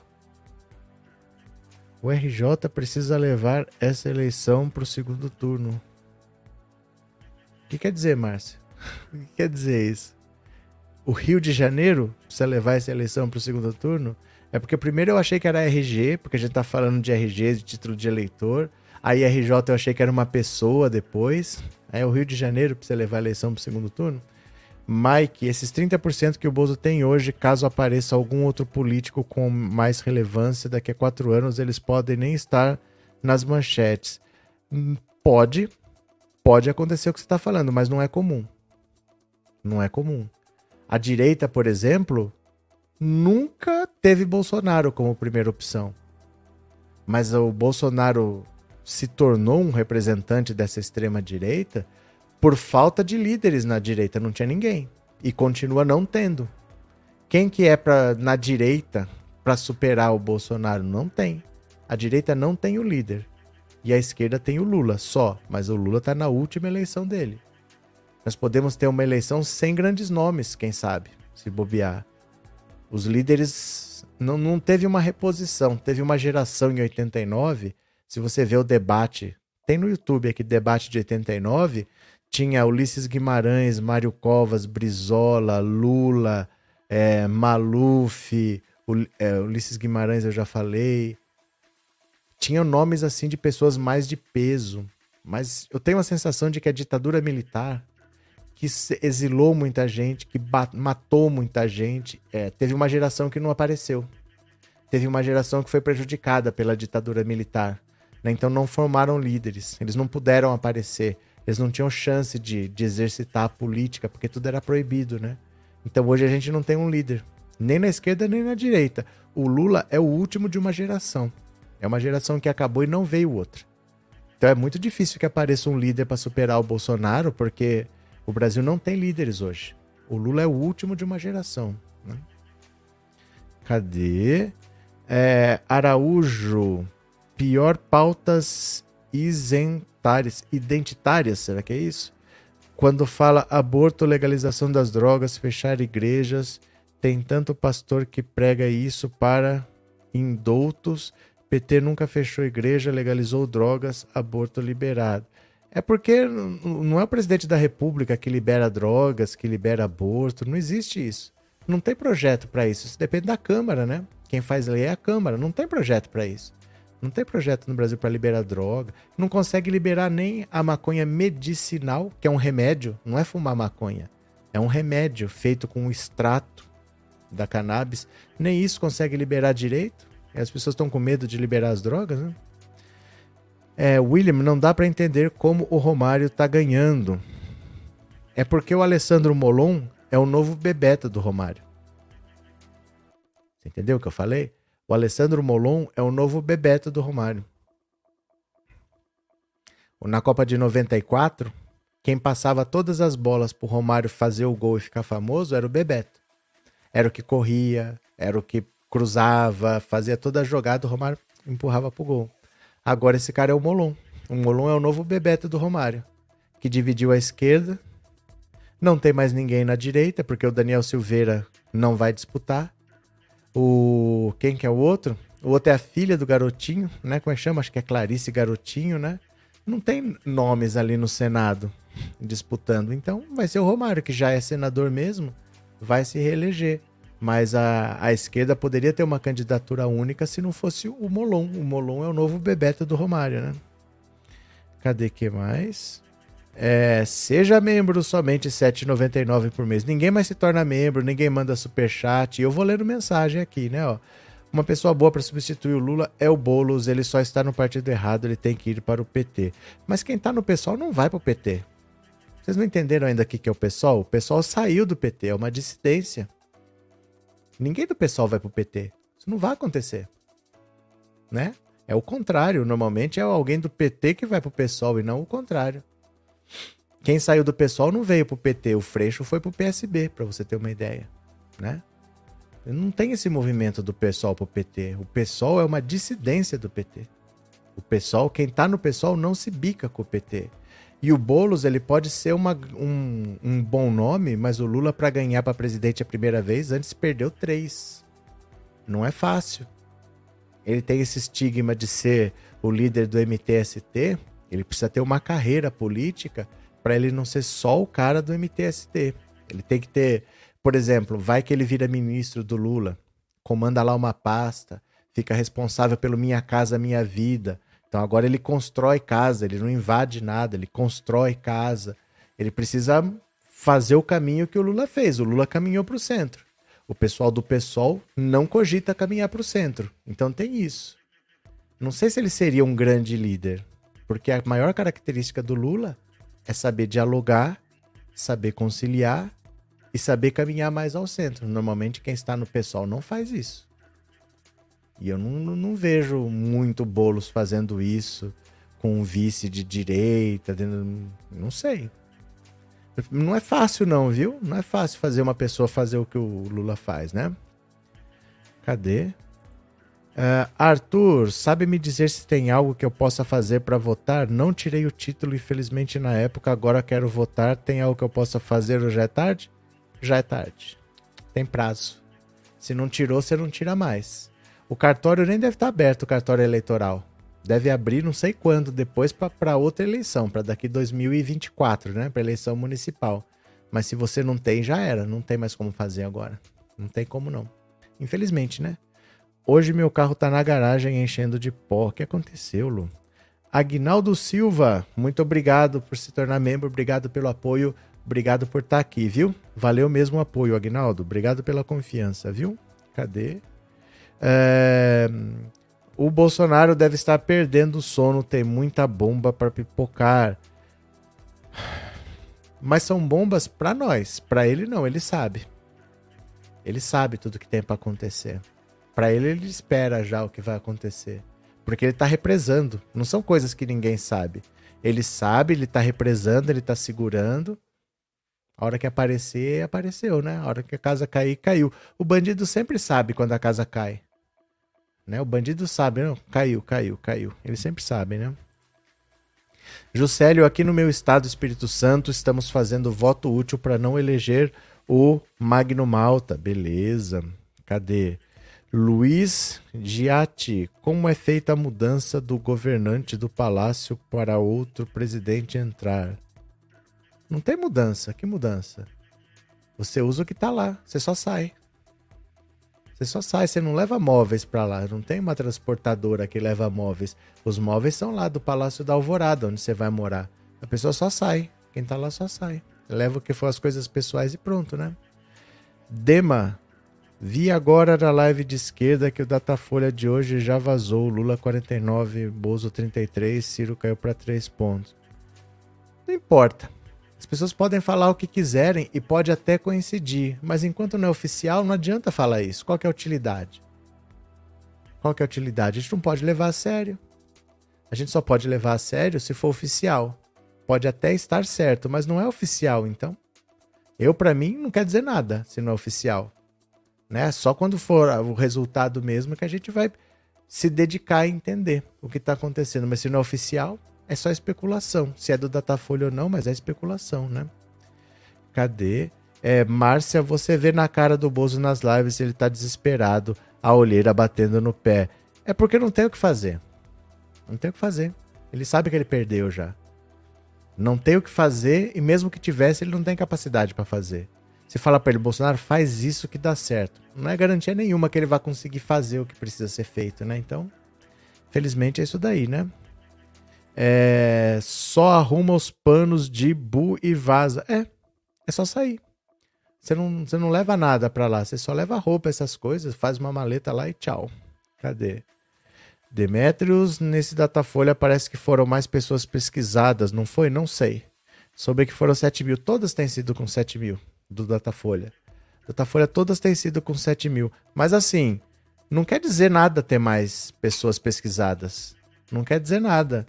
O RJ precisa levar essa eleição para o segundo turno. O que quer dizer, Márcio? O que quer dizer isso? O Rio de Janeiro precisa levar essa eleição para o segundo turno? É porque primeiro eu achei que era RG, porque a gente tá falando de RG, de título de eleitor. A IRJ eu achei que era uma pessoa depois. Aí o Rio de Janeiro você levar a eleição para o segundo turno. Mike, esses 30% que o Bozo tem hoje, caso apareça algum outro político com mais relevância, daqui a quatro anos eles podem nem estar nas manchetes. Hum, pode, pode acontecer o que você está falando, mas não é comum. Não é comum. A direita, por exemplo, nunca teve Bolsonaro como primeira opção. Mas o Bolsonaro se tornou um representante dessa extrema direita por falta de líderes na direita, não tinha ninguém e continua não tendo. Quem que é para na direita para superar o Bolsonaro não tem. A direita não tem o líder e a esquerda tem o Lula só, mas o Lula está na última eleição dele. Nós podemos ter uma eleição sem grandes nomes, quem sabe, se bobear. Os líderes não, não teve uma reposição, teve uma geração em 89 se você vê o debate, tem no YouTube aqui, debate de 89, tinha Ulisses Guimarães, Mário Covas, Brizola, Lula, é, Maluf, é, Ulisses Guimarães eu já falei. Tinham nomes assim de pessoas mais de peso. Mas eu tenho a sensação de que a ditadura militar, que exilou muita gente, que matou muita gente. É, teve uma geração que não apareceu. Teve uma geração que foi prejudicada pela ditadura militar. Né? Então não formaram líderes. Eles não puderam aparecer. Eles não tinham chance de, de exercitar a política, porque tudo era proibido, né? Então hoje a gente não tem um líder. Nem na esquerda, nem na direita. O Lula é o último de uma geração. É uma geração que acabou e não veio outra. Então é muito difícil que apareça um líder para superar o Bolsonaro, porque o Brasil não tem líderes hoje. O Lula é o último de uma geração. Né? Cadê? É, Araújo, pior pautas isentárias, identitárias, será que é isso? Quando fala aborto, legalização das drogas, fechar igrejas, tem tanto pastor que prega isso para indoutos. PT nunca fechou igreja, legalizou drogas, aborto liberado. É porque não é o presidente da República que libera drogas, que libera aborto, não existe isso. Não tem projeto para isso. Isso depende da Câmara, né? Quem faz lei é a Câmara, não tem projeto para isso. Não tem projeto no Brasil para liberar droga. Não consegue liberar nem a maconha medicinal, que é um remédio. Não é fumar maconha. É um remédio feito com um extrato da cannabis. Nem isso consegue liberar direito. E as pessoas estão com medo de liberar as drogas, né? É, William, não dá para entender como o Romário tá ganhando. É porque o Alessandro Molon é o novo Bebeto do Romário. Você entendeu o que eu falei? O Alessandro Molon é o novo Bebeto do Romário. Na Copa de 94, quem passava todas as bolas pro Romário fazer o gol e ficar famoso era o Bebeto. Era o que corria, era o que cruzava, fazia toda a jogada, o Romário empurrava pro gol. Agora esse cara é o Molon. O Molon é o novo Bebeto do Romário, que dividiu a esquerda. Não tem mais ninguém na direita, porque o Daniel Silveira não vai disputar. O quem que é o outro? O outro é a filha do garotinho, né? Como é que chama? Acho que é Clarice Garotinho, né? Não tem nomes ali no Senado disputando. Então vai ser o Romário, que já é senador mesmo, vai se reeleger. Mas a, a esquerda poderia ter uma candidatura única se não fosse o Molon. O Molon é o novo Bebeto do Romário, né? Cadê que mais? É, seja membro somente R$ 7,99 por mês. Ninguém mais se torna membro, ninguém manda superchat. Eu vou lendo mensagem aqui, né? Ó. Uma pessoa boa para substituir o Lula é o Boulos, ele só está no partido errado, ele tem que ir para o PT. Mas quem está no PSOL não vai para o PT. Vocês não entenderam ainda o que é o PSOL? O PSOL saiu do PT, é uma dissidência. Ninguém do pessoal vai pro PT. Isso não vai acontecer. Né? É o contrário. Normalmente é alguém do PT que vai pro pessoal e não o contrário. Quem saiu do pessoal não veio pro PT. O Freixo foi pro PSB, para você ter uma ideia. Né? Não tem esse movimento do pessoal pro PT. O pessoal é uma dissidência do PT. O pessoal, quem tá no pessoal não se bica com o PT. E o Boulos, ele pode ser uma, um, um bom nome, mas o Lula, para ganhar para presidente a primeira vez, antes perdeu três. Não é fácil. Ele tem esse estigma de ser o líder do MTST. Ele precisa ter uma carreira política para ele não ser só o cara do MTST. Ele tem que ter, por exemplo, vai que ele vira ministro do Lula, comanda lá uma pasta, fica responsável pelo Minha Casa Minha Vida então agora ele constrói casa, ele não invade nada, ele constrói casa. Ele precisa fazer o caminho que o Lula fez. O Lula caminhou para o centro. O pessoal do PSOL não cogita caminhar para o centro. Então tem isso. Não sei se ele seria um grande líder, porque a maior característica do Lula é saber dialogar, saber conciliar e saber caminhar mais ao centro. Normalmente quem está no PSOL não faz isso. E eu não, não vejo muito Bolos fazendo isso com um vice de direita. Não sei. Não é fácil, não, viu? Não é fácil fazer uma pessoa fazer o que o Lula faz, né? Cadê? Uh, Arthur, sabe me dizer se tem algo que eu possa fazer para votar? Não tirei o título, infelizmente, na época. Agora quero votar. Tem algo que eu possa fazer já é tarde? Já é tarde. Tem prazo. Se não tirou, você não tira mais. O cartório nem deve estar aberto, o cartório eleitoral. Deve abrir não sei quando, depois para outra eleição, para daqui 2024, né? Para eleição municipal. Mas se você não tem, já era. Não tem mais como fazer agora. Não tem como não. Infelizmente, né? Hoje meu carro tá na garagem enchendo de pó. O que aconteceu, Lu? Agnaldo Silva, muito obrigado por se tornar membro, obrigado pelo apoio, obrigado por estar aqui, viu? Valeu mesmo o apoio, Agnaldo. Obrigado pela confiança, viu? Cadê? É... O Bolsonaro deve estar perdendo o sono, tem muita bomba para pipocar. Mas são bombas para nós, para ele não, ele sabe. Ele sabe tudo que tem para acontecer. Para ele ele espera já o que vai acontecer, porque ele tá represando. Não são coisas que ninguém sabe. Ele sabe, ele tá represando, ele tá segurando. A hora que aparecer, apareceu, né? A hora que a casa cair, caiu. O bandido sempre sabe quando a casa cai. Né? O bandido sabe, não? Caiu, caiu, caiu. Ele sempre sabe, né? Juscelio, aqui no meu estado, Espírito Santo, estamos fazendo voto útil para não eleger o Magno Malta. Beleza. Cadê? Luiz Giatti, como é feita a mudança do governante do palácio para outro presidente entrar? Não tem mudança. Que mudança? Você usa o que está lá, você só sai. Você só sai, você não leva móveis para lá. Não tem uma transportadora que leva móveis. Os móveis são lá do Palácio da Alvorada, onde você vai morar. A pessoa só sai. Quem tá lá só sai. Leva o que for as coisas pessoais e pronto, né? Dema. Vi agora na live de esquerda que o Datafolha de hoje já vazou. Lula 49, Bozo 33, Ciro caiu para 3 pontos. Não importa. As pessoas podem falar o que quiserem e pode até coincidir, mas enquanto não é oficial, não adianta falar isso. Qual é a utilidade? Qual é a utilidade? A gente não pode levar a sério. A gente só pode levar a sério se for oficial. Pode até estar certo, mas não é oficial, então. Eu, para mim, não quer dizer nada se não é oficial. Né? Só quando for o resultado mesmo que a gente vai se dedicar a entender o que está acontecendo. Mas se não é oficial, é só especulação. Se é do Datafolha ou não, mas é especulação, né? Cadê? É, Márcia, você vê na cara do Bozo nas lives, ele tá desesperado, a olheira batendo no pé. É porque não tem o que fazer. Não tem o que fazer. Ele sabe que ele perdeu já. Não tem o que fazer e mesmo que tivesse, ele não tem capacidade para fazer. Se fala para ele, Bolsonaro, faz isso que dá certo. Não é garantia nenhuma que ele vai conseguir fazer o que precisa ser feito, né? Então, felizmente é isso daí, né? É, só arruma os panos de bu e vaza. É, é só sair. Você não, você não leva nada para lá, você só leva roupa, essas coisas, faz uma maleta lá e tchau. Cadê? Demetrius, nesse Datafolha parece que foram mais pessoas pesquisadas, não foi? Não sei. Soube que foram 7 mil. Todas têm sido com 7 mil do Datafolha. Datafolha todas têm sido com 7 mil. Mas assim, não quer dizer nada ter mais pessoas pesquisadas. Não quer dizer nada.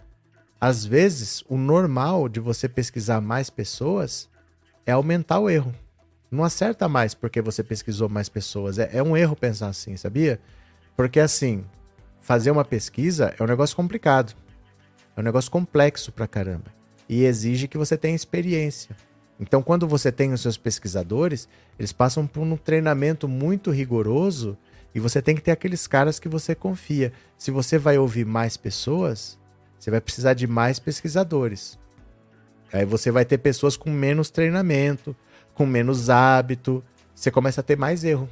Às vezes, o normal de você pesquisar mais pessoas é aumentar o erro. Não acerta mais porque você pesquisou mais pessoas. É, é um erro pensar assim, sabia? Porque assim, fazer uma pesquisa é um negócio complicado. É um negócio complexo pra caramba. E exige que você tenha experiência. Então, quando você tem os seus pesquisadores, eles passam por um treinamento muito rigoroso e você tem que ter aqueles caras que você confia. Se você vai ouvir mais pessoas, você vai precisar de mais pesquisadores. Aí você vai ter pessoas com menos treinamento, com menos hábito. Você começa a ter mais erro.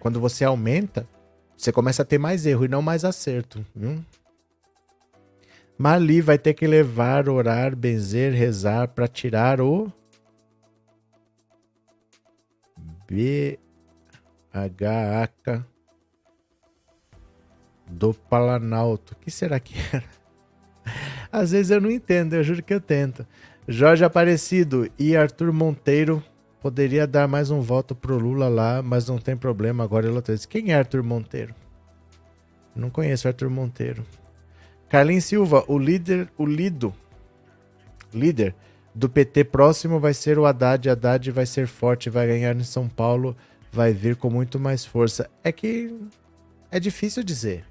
Quando você aumenta, você começa a ter mais erro e não mais acerto. Viu? Mali vai ter que levar, orar, benzer, rezar para tirar o BHAK do Palanalto. O que será que era? Às vezes eu não entendo, eu juro que eu tento. Jorge Aparecido e Arthur Monteiro poderia dar mais um voto pro Lula lá, mas não tem problema agora ele diz, Quem é Arthur Monteiro? Não conheço Arthur Monteiro. Carlinhos Silva, o líder, o Lido, líder do PT próximo vai ser o Haddad. Haddad vai ser forte, vai ganhar em São Paulo, vai vir com muito mais força. É que é difícil dizer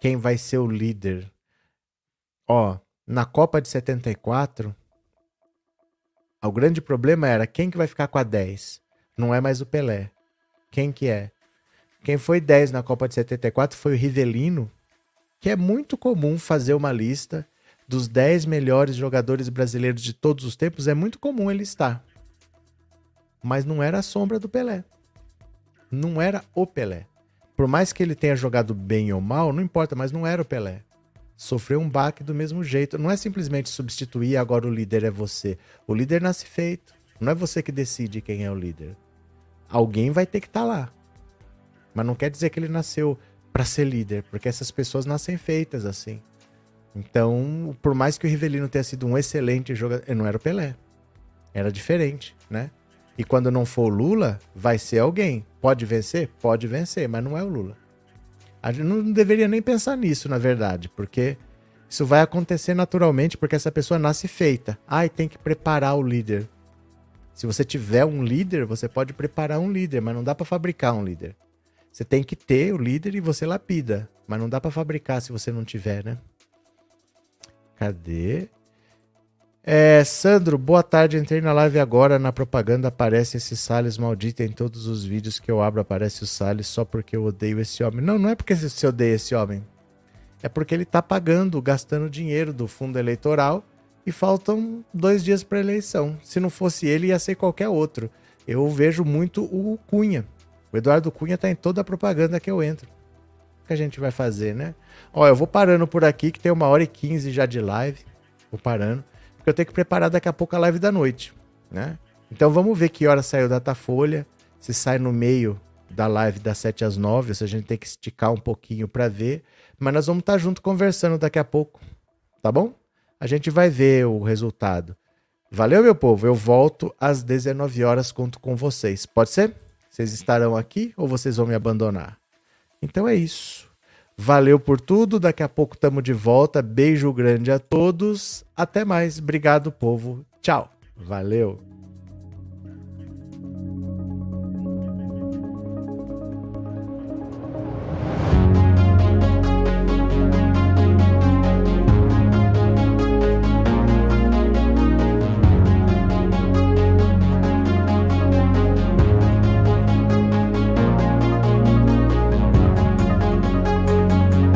quem vai ser o líder Ó, na Copa de 74, o grande problema era quem que vai ficar com a 10? Não é mais o Pelé. Quem que é? Quem foi 10 na Copa de 74 foi o Rivelino, que é muito comum fazer uma lista dos 10 melhores jogadores brasileiros de todos os tempos, é muito comum ele estar. Mas não era a sombra do Pelé. Não era o Pelé. Por mais que ele tenha jogado bem ou mal, não importa, mas não era o Pelé. Sofreu um baque do mesmo jeito. Não é simplesmente substituir agora o líder é você. O líder nasce feito. Não é você que decide quem é o líder. Alguém vai ter que estar tá lá. Mas não quer dizer que ele nasceu para ser líder, porque essas pessoas nascem feitas assim. Então, por mais que o Rivelino tenha sido um excelente jogador, não era o Pelé. Era diferente, né? E quando não for o Lula, vai ser alguém. Pode vencer? Pode vencer, mas não é o Lula. A gente não deveria nem pensar nisso, na verdade, porque isso vai acontecer naturalmente, porque essa pessoa nasce feita. Ai, tem que preparar o líder. Se você tiver um líder, você pode preparar um líder, mas não dá para fabricar um líder. Você tem que ter o líder e você lapida, mas não dá para fabricar se você não tiver, né? Cadê? É, Sandro, boa tarde. Entrei na live agora. Na propaganda aparece esse Salles maldito. Em todos os vídeos que eu abro aparece o Salles só porque eu odeio esse homem. Não, não é porque você odeia esse homem. É porque ele tá pagando, gastando dinheiro do fundo eleitoral e faltam dois dias para eleição. Se não fosse ele, ia ser qualquer outro. Eu vejo muito o Cunha. O Eduardo Cunha tá em toda a propaganda que eu entro. O que a gente vai fazer, né? Ó, eu vou parando por aqui, que tem uma hora e quinze já de live. Vou parando porque eu tenho que preparar daqui a pouco a live da noite, né? Então vamos ver que hora saiu o Datafolha, se sai no meio da live das 7 às 9, se a gente tem que esticar um pouquinho para ver, mas nós vamos estar tá junto conversando daqui a pouco, tá bom? A gente vai ver o resultado. Valeu, meu povo. Eu volto às 19 horas, conto com vocês. Pode ser? Vocês estarão aqui ou vocês vão me abandonar? Então é isso. Valeu por tudo. Daqui a pouco estamos de volta. Beijo grande a todos. Até mais. Obrigado, povo. Tchau. Valeu.